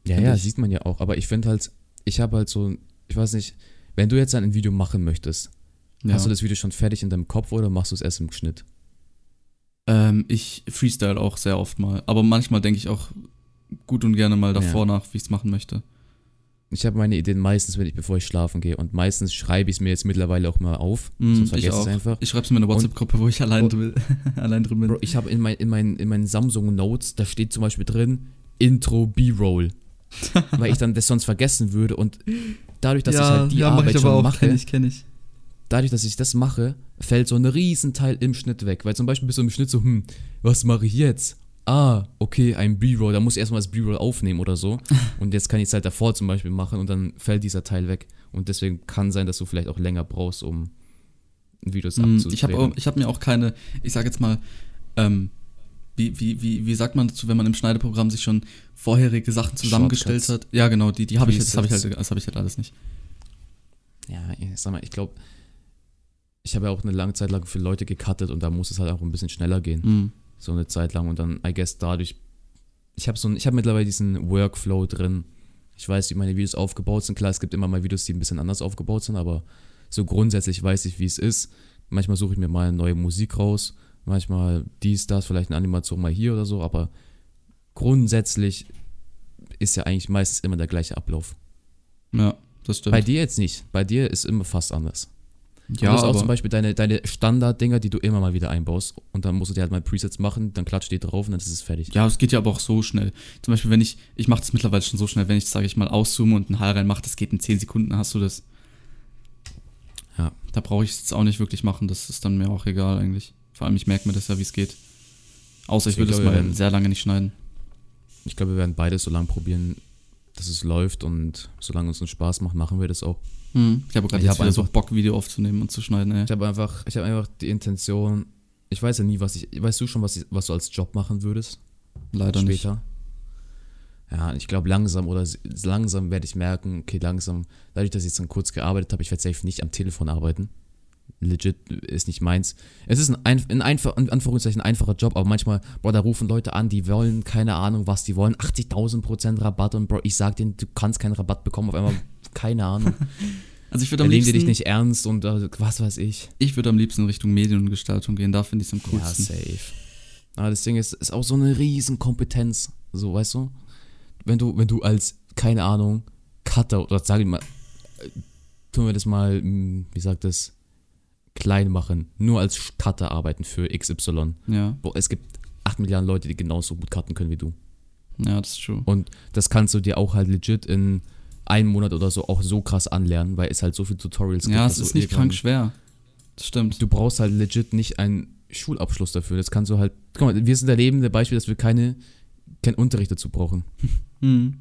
ja, ja, ich. sieht man ja auch. Aber ich finde halt, ich habe halt so, ich weiß nicht, wenn du jetzt ein Video machen möchtest, Ja. hast du das Video schon fertig in deinem Kopf oder machst du es erst im Schnitt? Ähm, ich freestyle auch sehr oft mal. Aber manchmal denke ich auch gut und gerne mal davor nach, wie ich es machen möchte. Ich habe meine Ideen meistens, wenn ich, bevor ich schlafen gehe. Und meistens schreibe ich es mir jetzt mittlerweile auch mal auf. Mm, sonst vergesse ich auch. es einfach. Ich schreibe es mir in eine WhatsApp-Gruppe, wo ich allein, und- drin, allein drin bin. Bro, ich habe in, mein, in, mein, in meinen Samsung Notes, da steht zum Beispiel drin, Intro B-Roll. weil ich dann das sonst vergessen würde. Und dadurch, dass ich halt die mach Arbeit schon mache, Kenn ich, kenn ich. dadurch, dass ich das mache, fällt so ein Riesenteil im Schnitt weg. Weil zum Beispiel bist du im Schnitt so, hm, was mache ich jetzt? Ah, okay, ein B-Roll, da muss ich erstmal das B-Roll aufnehmen oder so. Und jetzt kann ich es halt davor zum Beispiel machen und dann fällt dieser Teil weg. Und deswegen kann sein, dass du vielleicht auch länger brauchst, um Videos Mm, abzudrehen. Ich habe hab mir auch keine, ich sage jetzt mal, ähm, wie, wie, wie, wie sagt man dazu, wenn man im Schneideprogramm sich schon vorherige Sachen zusammengestellt Shortcuts. hat? Ja, genau, die, die habe ich jetzt, das habe ich, halt, das hab ich halt alles nicht. Ja, ich sag mal, ich glaube, ich habe ja auch eine lange Zeit lang für Leute gecuttet und da muss es halt auch ein bisschen schneller gehen. Mm. So eine Zeit lang und dann, I guess, dadurch. Ich habe so ein, ich habe mittlerweile diesen Workflow drin. Ich weiß, wie meine Videos aufgebaut sind. Klar, es gibt immer mal Videos, die ein bisschen anders aufgebaut sind, aber so grundsätzlich weiß ich, wie es ist. Manchmal suche ich mir mal neue Musik raus, manchmal dies, das, vielleicht eine Animation mal hier oder so, aber grundsätzlich ist ja eigentlich meistens immer der gleiche Ablauf. Ja, das stimmt. Bei dir jetzt nicht. Bei dir ist immer fast anders. Ja, du hast auch zum Beispiel deine, deine Standarddinger, die du immer mal wieder einbaust und dann musst du dir halt mal Presets machen, dann klatscht die drauf und dann ist es fertig. ja, es geht ja aber auch so schnell. Zum Beispiel, wenn ich, ich mache das mittlerweile schon so schnell, wenn ich, sage ich mal, auszoome und einen Haar reinmache, das geht in 10 Sekunden, hast du das. Ja. Da brauche ich es jetzt auch nicht wirklich machen, das ist dann mir auch egal eigentlich. Vor allem, ich merke mir das ja, wie es geht. Außer ich Ich würde es mal sehr lange nicht schneiden. Ich glaube, wir werden beides so lange probieren, dass es läuft und solange es uns Spaß macht, machen wir das auch. Hm. Ich habe gerade hab wieder so einfach- Bock, Video aufzunehmen und zu schneiden, ey. Ich habe einfach, ich habe einfach die Intention, ich weiß ja nie, was ich, weißt du schon, was, ich, was du als Job machen würdest? Leider nicht. später? Ja, ich glaube langsam oder langsam werde ich merken, okay, langsam, dadurch, dass ich jetzt dann kurz gearbeitet habe, ich werde safe nicht am Telefon arbeiten. Legit ist nicht meins. Es ist ein, ein, ein einfach, in Anführungszeichen einfacher Job, aber manchmal, boah, da rufen Leute an, die wollen, keine Ahnung, was die wollen, 80.000% Rabatt und Bro, ich sag denen, du kannst keinen Rabatt bekommen, auf einmal, keine Ahnung. Also ich würde am nehmen die liebsten, dich nicht ernst und äh, was weiß ich. ich würde am liebsten Richtung Mediengestaltung gehen, da finde ich es am Ja, coolsten. safe. Aber das Ding ist, ist auch so eine riesen Kompetenz. So, weißt du? Wenn du, wenn du als, keine Ahnung, Cutter oder sag ich mal, äh, tun wir das mal, mh, wie sagt das, klein machen, nur als Cutter arbeiten für XY. ja, Boah, es gibt 8 Milliarden Leute, die genauso gut cutten können wie du. ja, das ist true. Und das kannst du dir auch halt legit in einem Monat oder so auch so krass anlernen, weil es halt so viele Tutorials gibt. Ja, es ist nicht irgendwann- krank schwer. Das stimmt. du brauchst halt legit nicht einen Schulabschluss dafür. Das kannst du halt. Guck mal, wir sind der lebende Beispiel, dass wir keine, keinen Unterricht dazu brauchen. Hm.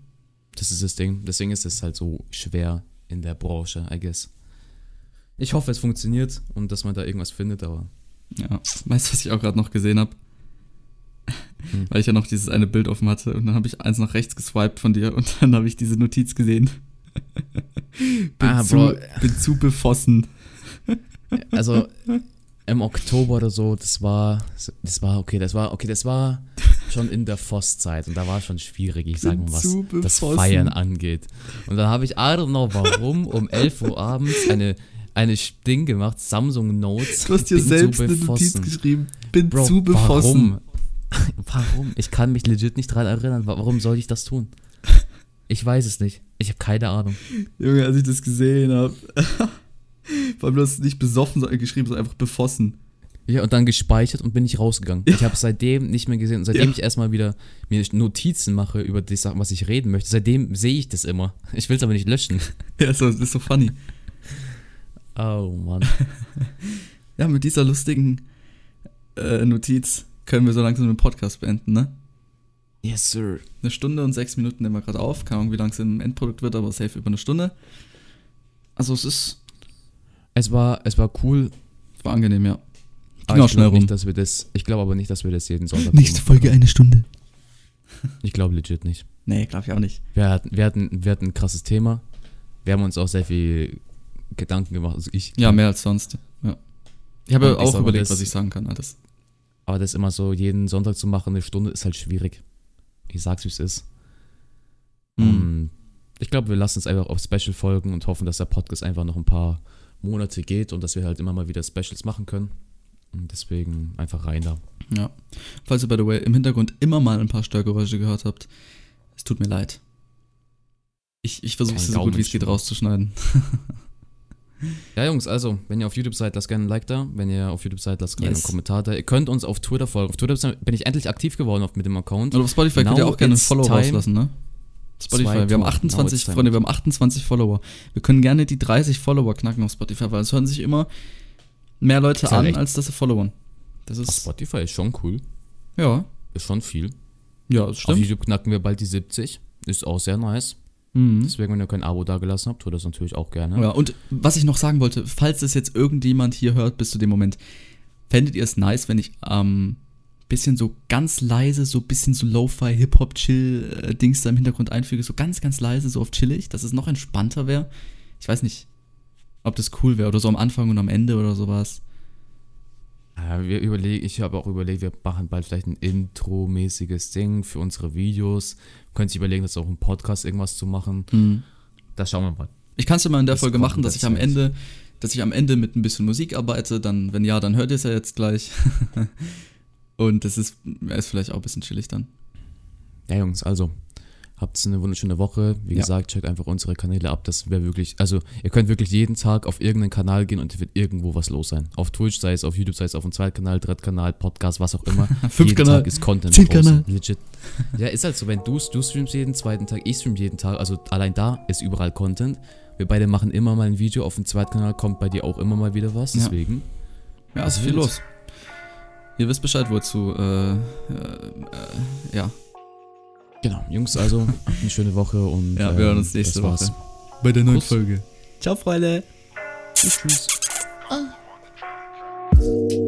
Das ist das Ding. Deswegen ist es halt so schwer in der Branche, I guess. Ich hoffe, es funktioniert und dass man da irgendwas findet, aber. Ja, weißt du, was ich auch gerade noch gesehen habe? Hm. Weil ich ja noch dieses eine Bild offen hatte und dann habe ich eins nach rechts geswiped von dir und dann habe ich diese Notiz gesehen. bin, Ah, zu, Bro. bin zu befossen. Also im Oktober oder so, das war. Das war, okay, das war, okay, das war schon in der Voss-Zeit und da war schon schwierig, ich sag Bin mal, was das. Feiern angeht. Und dann habe ich, I don't know warum, um 11 Uhr abends eine, eine Ding gemacht, Samsung Notes. Du hast dir selbst eine Notiz geschrieben. Bin Bro, zu befossen. Warum? warum? Ich kann mich legit nicht dran erinnern. Wa- Warum soll ich das tun? Ich weiß es nicht. Ich habe keine Ahnung. Junge, als ich das gesehen habe. Vor allem, du hast es nicht besoffen geschrieben, sondern einfach befossen. Ja, und dann gespeichert und bin ich rausgegangen. Ich habe seitdem nicht mehr gesehen. Und seitdem Ja. ich erstmal wieder mir Notizen mache über die Sachen, was ich reden möchte, seitdem sehe ich das immer. Ich will es aber nicht löschen. Ja, so, das ist so funny. Oh Mann. Ja, mit dieser lustigen äh, Notiz können wir so langsam den Podcast beenden, ne? Yes, sir. Eine Stunde und sechs Minuten nehmen wir gerade auf. Keine Ahnung, wie lang es im Endprodukt wird, aber safe über eine Stunde. Also es ist, Es war, es war cool. es war angenehm, ja. Ging Aber auch ich schnell glaube rum. nicht, dass wir das. Ich glaube aber nicht, dass wir das jeden Sonntag Nächste. Folge eine Stunde. Ich glaube legit nicht. Nee, glaube ich auch nicht. Wir hatten, wir, hatten, wir hatten ein krasses Thema. Wir haben uns auch sehr viel Gedanken gemacht. Also ich. Ja, mehr als sonst. Ja. Ich habe Und ich auch mal, überlegt, das- was ich sagen kann, alles. Aber das immer so jeden Sonntag zu machen, eine Stunde, ist halt schwierig. Ich sag's, wie es ist. Mhm. Ich glaube, wir lassen es einfach auf Special folgen und hoffen, dass der Podcast einfach noch ein paar Monate geht und dass wir halt immer mal wieder Specials machen können. Und deswegen einfach rein da. Ja. Falls ihr, by the way, im Hintergrund immer mal ein paar Störgeräusche gehört habt, es tut mir leid. Ich, ich versuche es so gut wie es geht rauszuschneiden. Ja, Jungs, also, wenn ihr auf YouTube seid, lasst gerne ein Like da. Wenn ihr auf YouTube seid, lasst gerne Yes. einen Kommentar da. Ihr könnt uns auf Twitter folgen. Auf Twitter bin ich endlich aktiv geworden auf, mit dem Account. Und auf Spotify könnt ihr Now auch gerne ein Follow rauslassen, ne? Spotify, wir haben Tore. 28, Now it's time. Freunde, wir haben 28 Follower. Wir können gerne die 30 Follower knacken auf Spotify, weil es hören sich immer mehr Leute ja an, recht. als dass sie followern. Das Auf ist, Spotify ist schon cool. ja, Ist schon viel. ja, das Auf stimmt. YouTube knacken wir bald die 70. Ist auch sehr nice. Mhm. Deswegen, wenn ihr kein Abo da gelassen habt, tut das natürlich auch gerne. Ja, und was ich noch sagen wollte, falls es jetzt irgendjemand hier hört bis zu dem Moment, fändet ihr es nice, wenn ich ähm, bisschen so ganz leise, so bisschen so Lo-Fi, Hip-Hop-Chill-Dings da im Hintergrund einfüge, so ganz, ganz leise, so auf chillig, dass es noch entspannter wäre? Ich weiß nicht, ob das cool wäre oder so am Anfang und am Ende oder sowas. Ja, wir überlegen, ich habe auch überlegt, wir machen bald vielleicht ein Intro-mäßiges Ding für unsere Videos. Könnt ihr überlegen, das auch im Podcast irgendwas zu machen. Das schauen wir mal. Ich kann es ja mal in der Das Folge machen, dass ich am. Ende, dass ich am Ende mit ein bisschen Musik arbeite, dann, wenn ja, dann hört ihr es ja jetzt gleich. und das ist, ist vielleicht auch ein bisschen chillig dann. Ja, Jungs, also habt eine wunderschöne Woche. Wie Ja. gesagt, checkt einfach unsere Kanäle ab. Das wäre wirklich, also ihr könnt wirklich jeden Tag auf irgendeinen Kanal gehen und es wird irgendwo was los sein. Auf Twitch, sei es auf YouTube, sei es auf dem Zweitkanal, Drittkanal, Podcast, was auch immer. Fünf jeden Kanal, Tag ist Content zehn. Kanal. Legit. Ja, ist halt so, wenn du, du streamst jeden zweiten Tag, ich stream jeden Tag, also allein da ist überall Content. Wir beide machen immer mal ein Video, auf dem Zweitkanal kommt bei dir auch immer mal wieder was, Ja. deswegen. Ja, ist viel los. Ihr wisst Bescheid, wozu, äh, äh, äh, ja. Genau, Jungs, also habt eine schöne Woche und Ja, wir hören uns ähm, nächste war's. Woche. Bei der neuen Kuss. Folge. Ciao, Freunde. Tschüss, tschüss. Oh.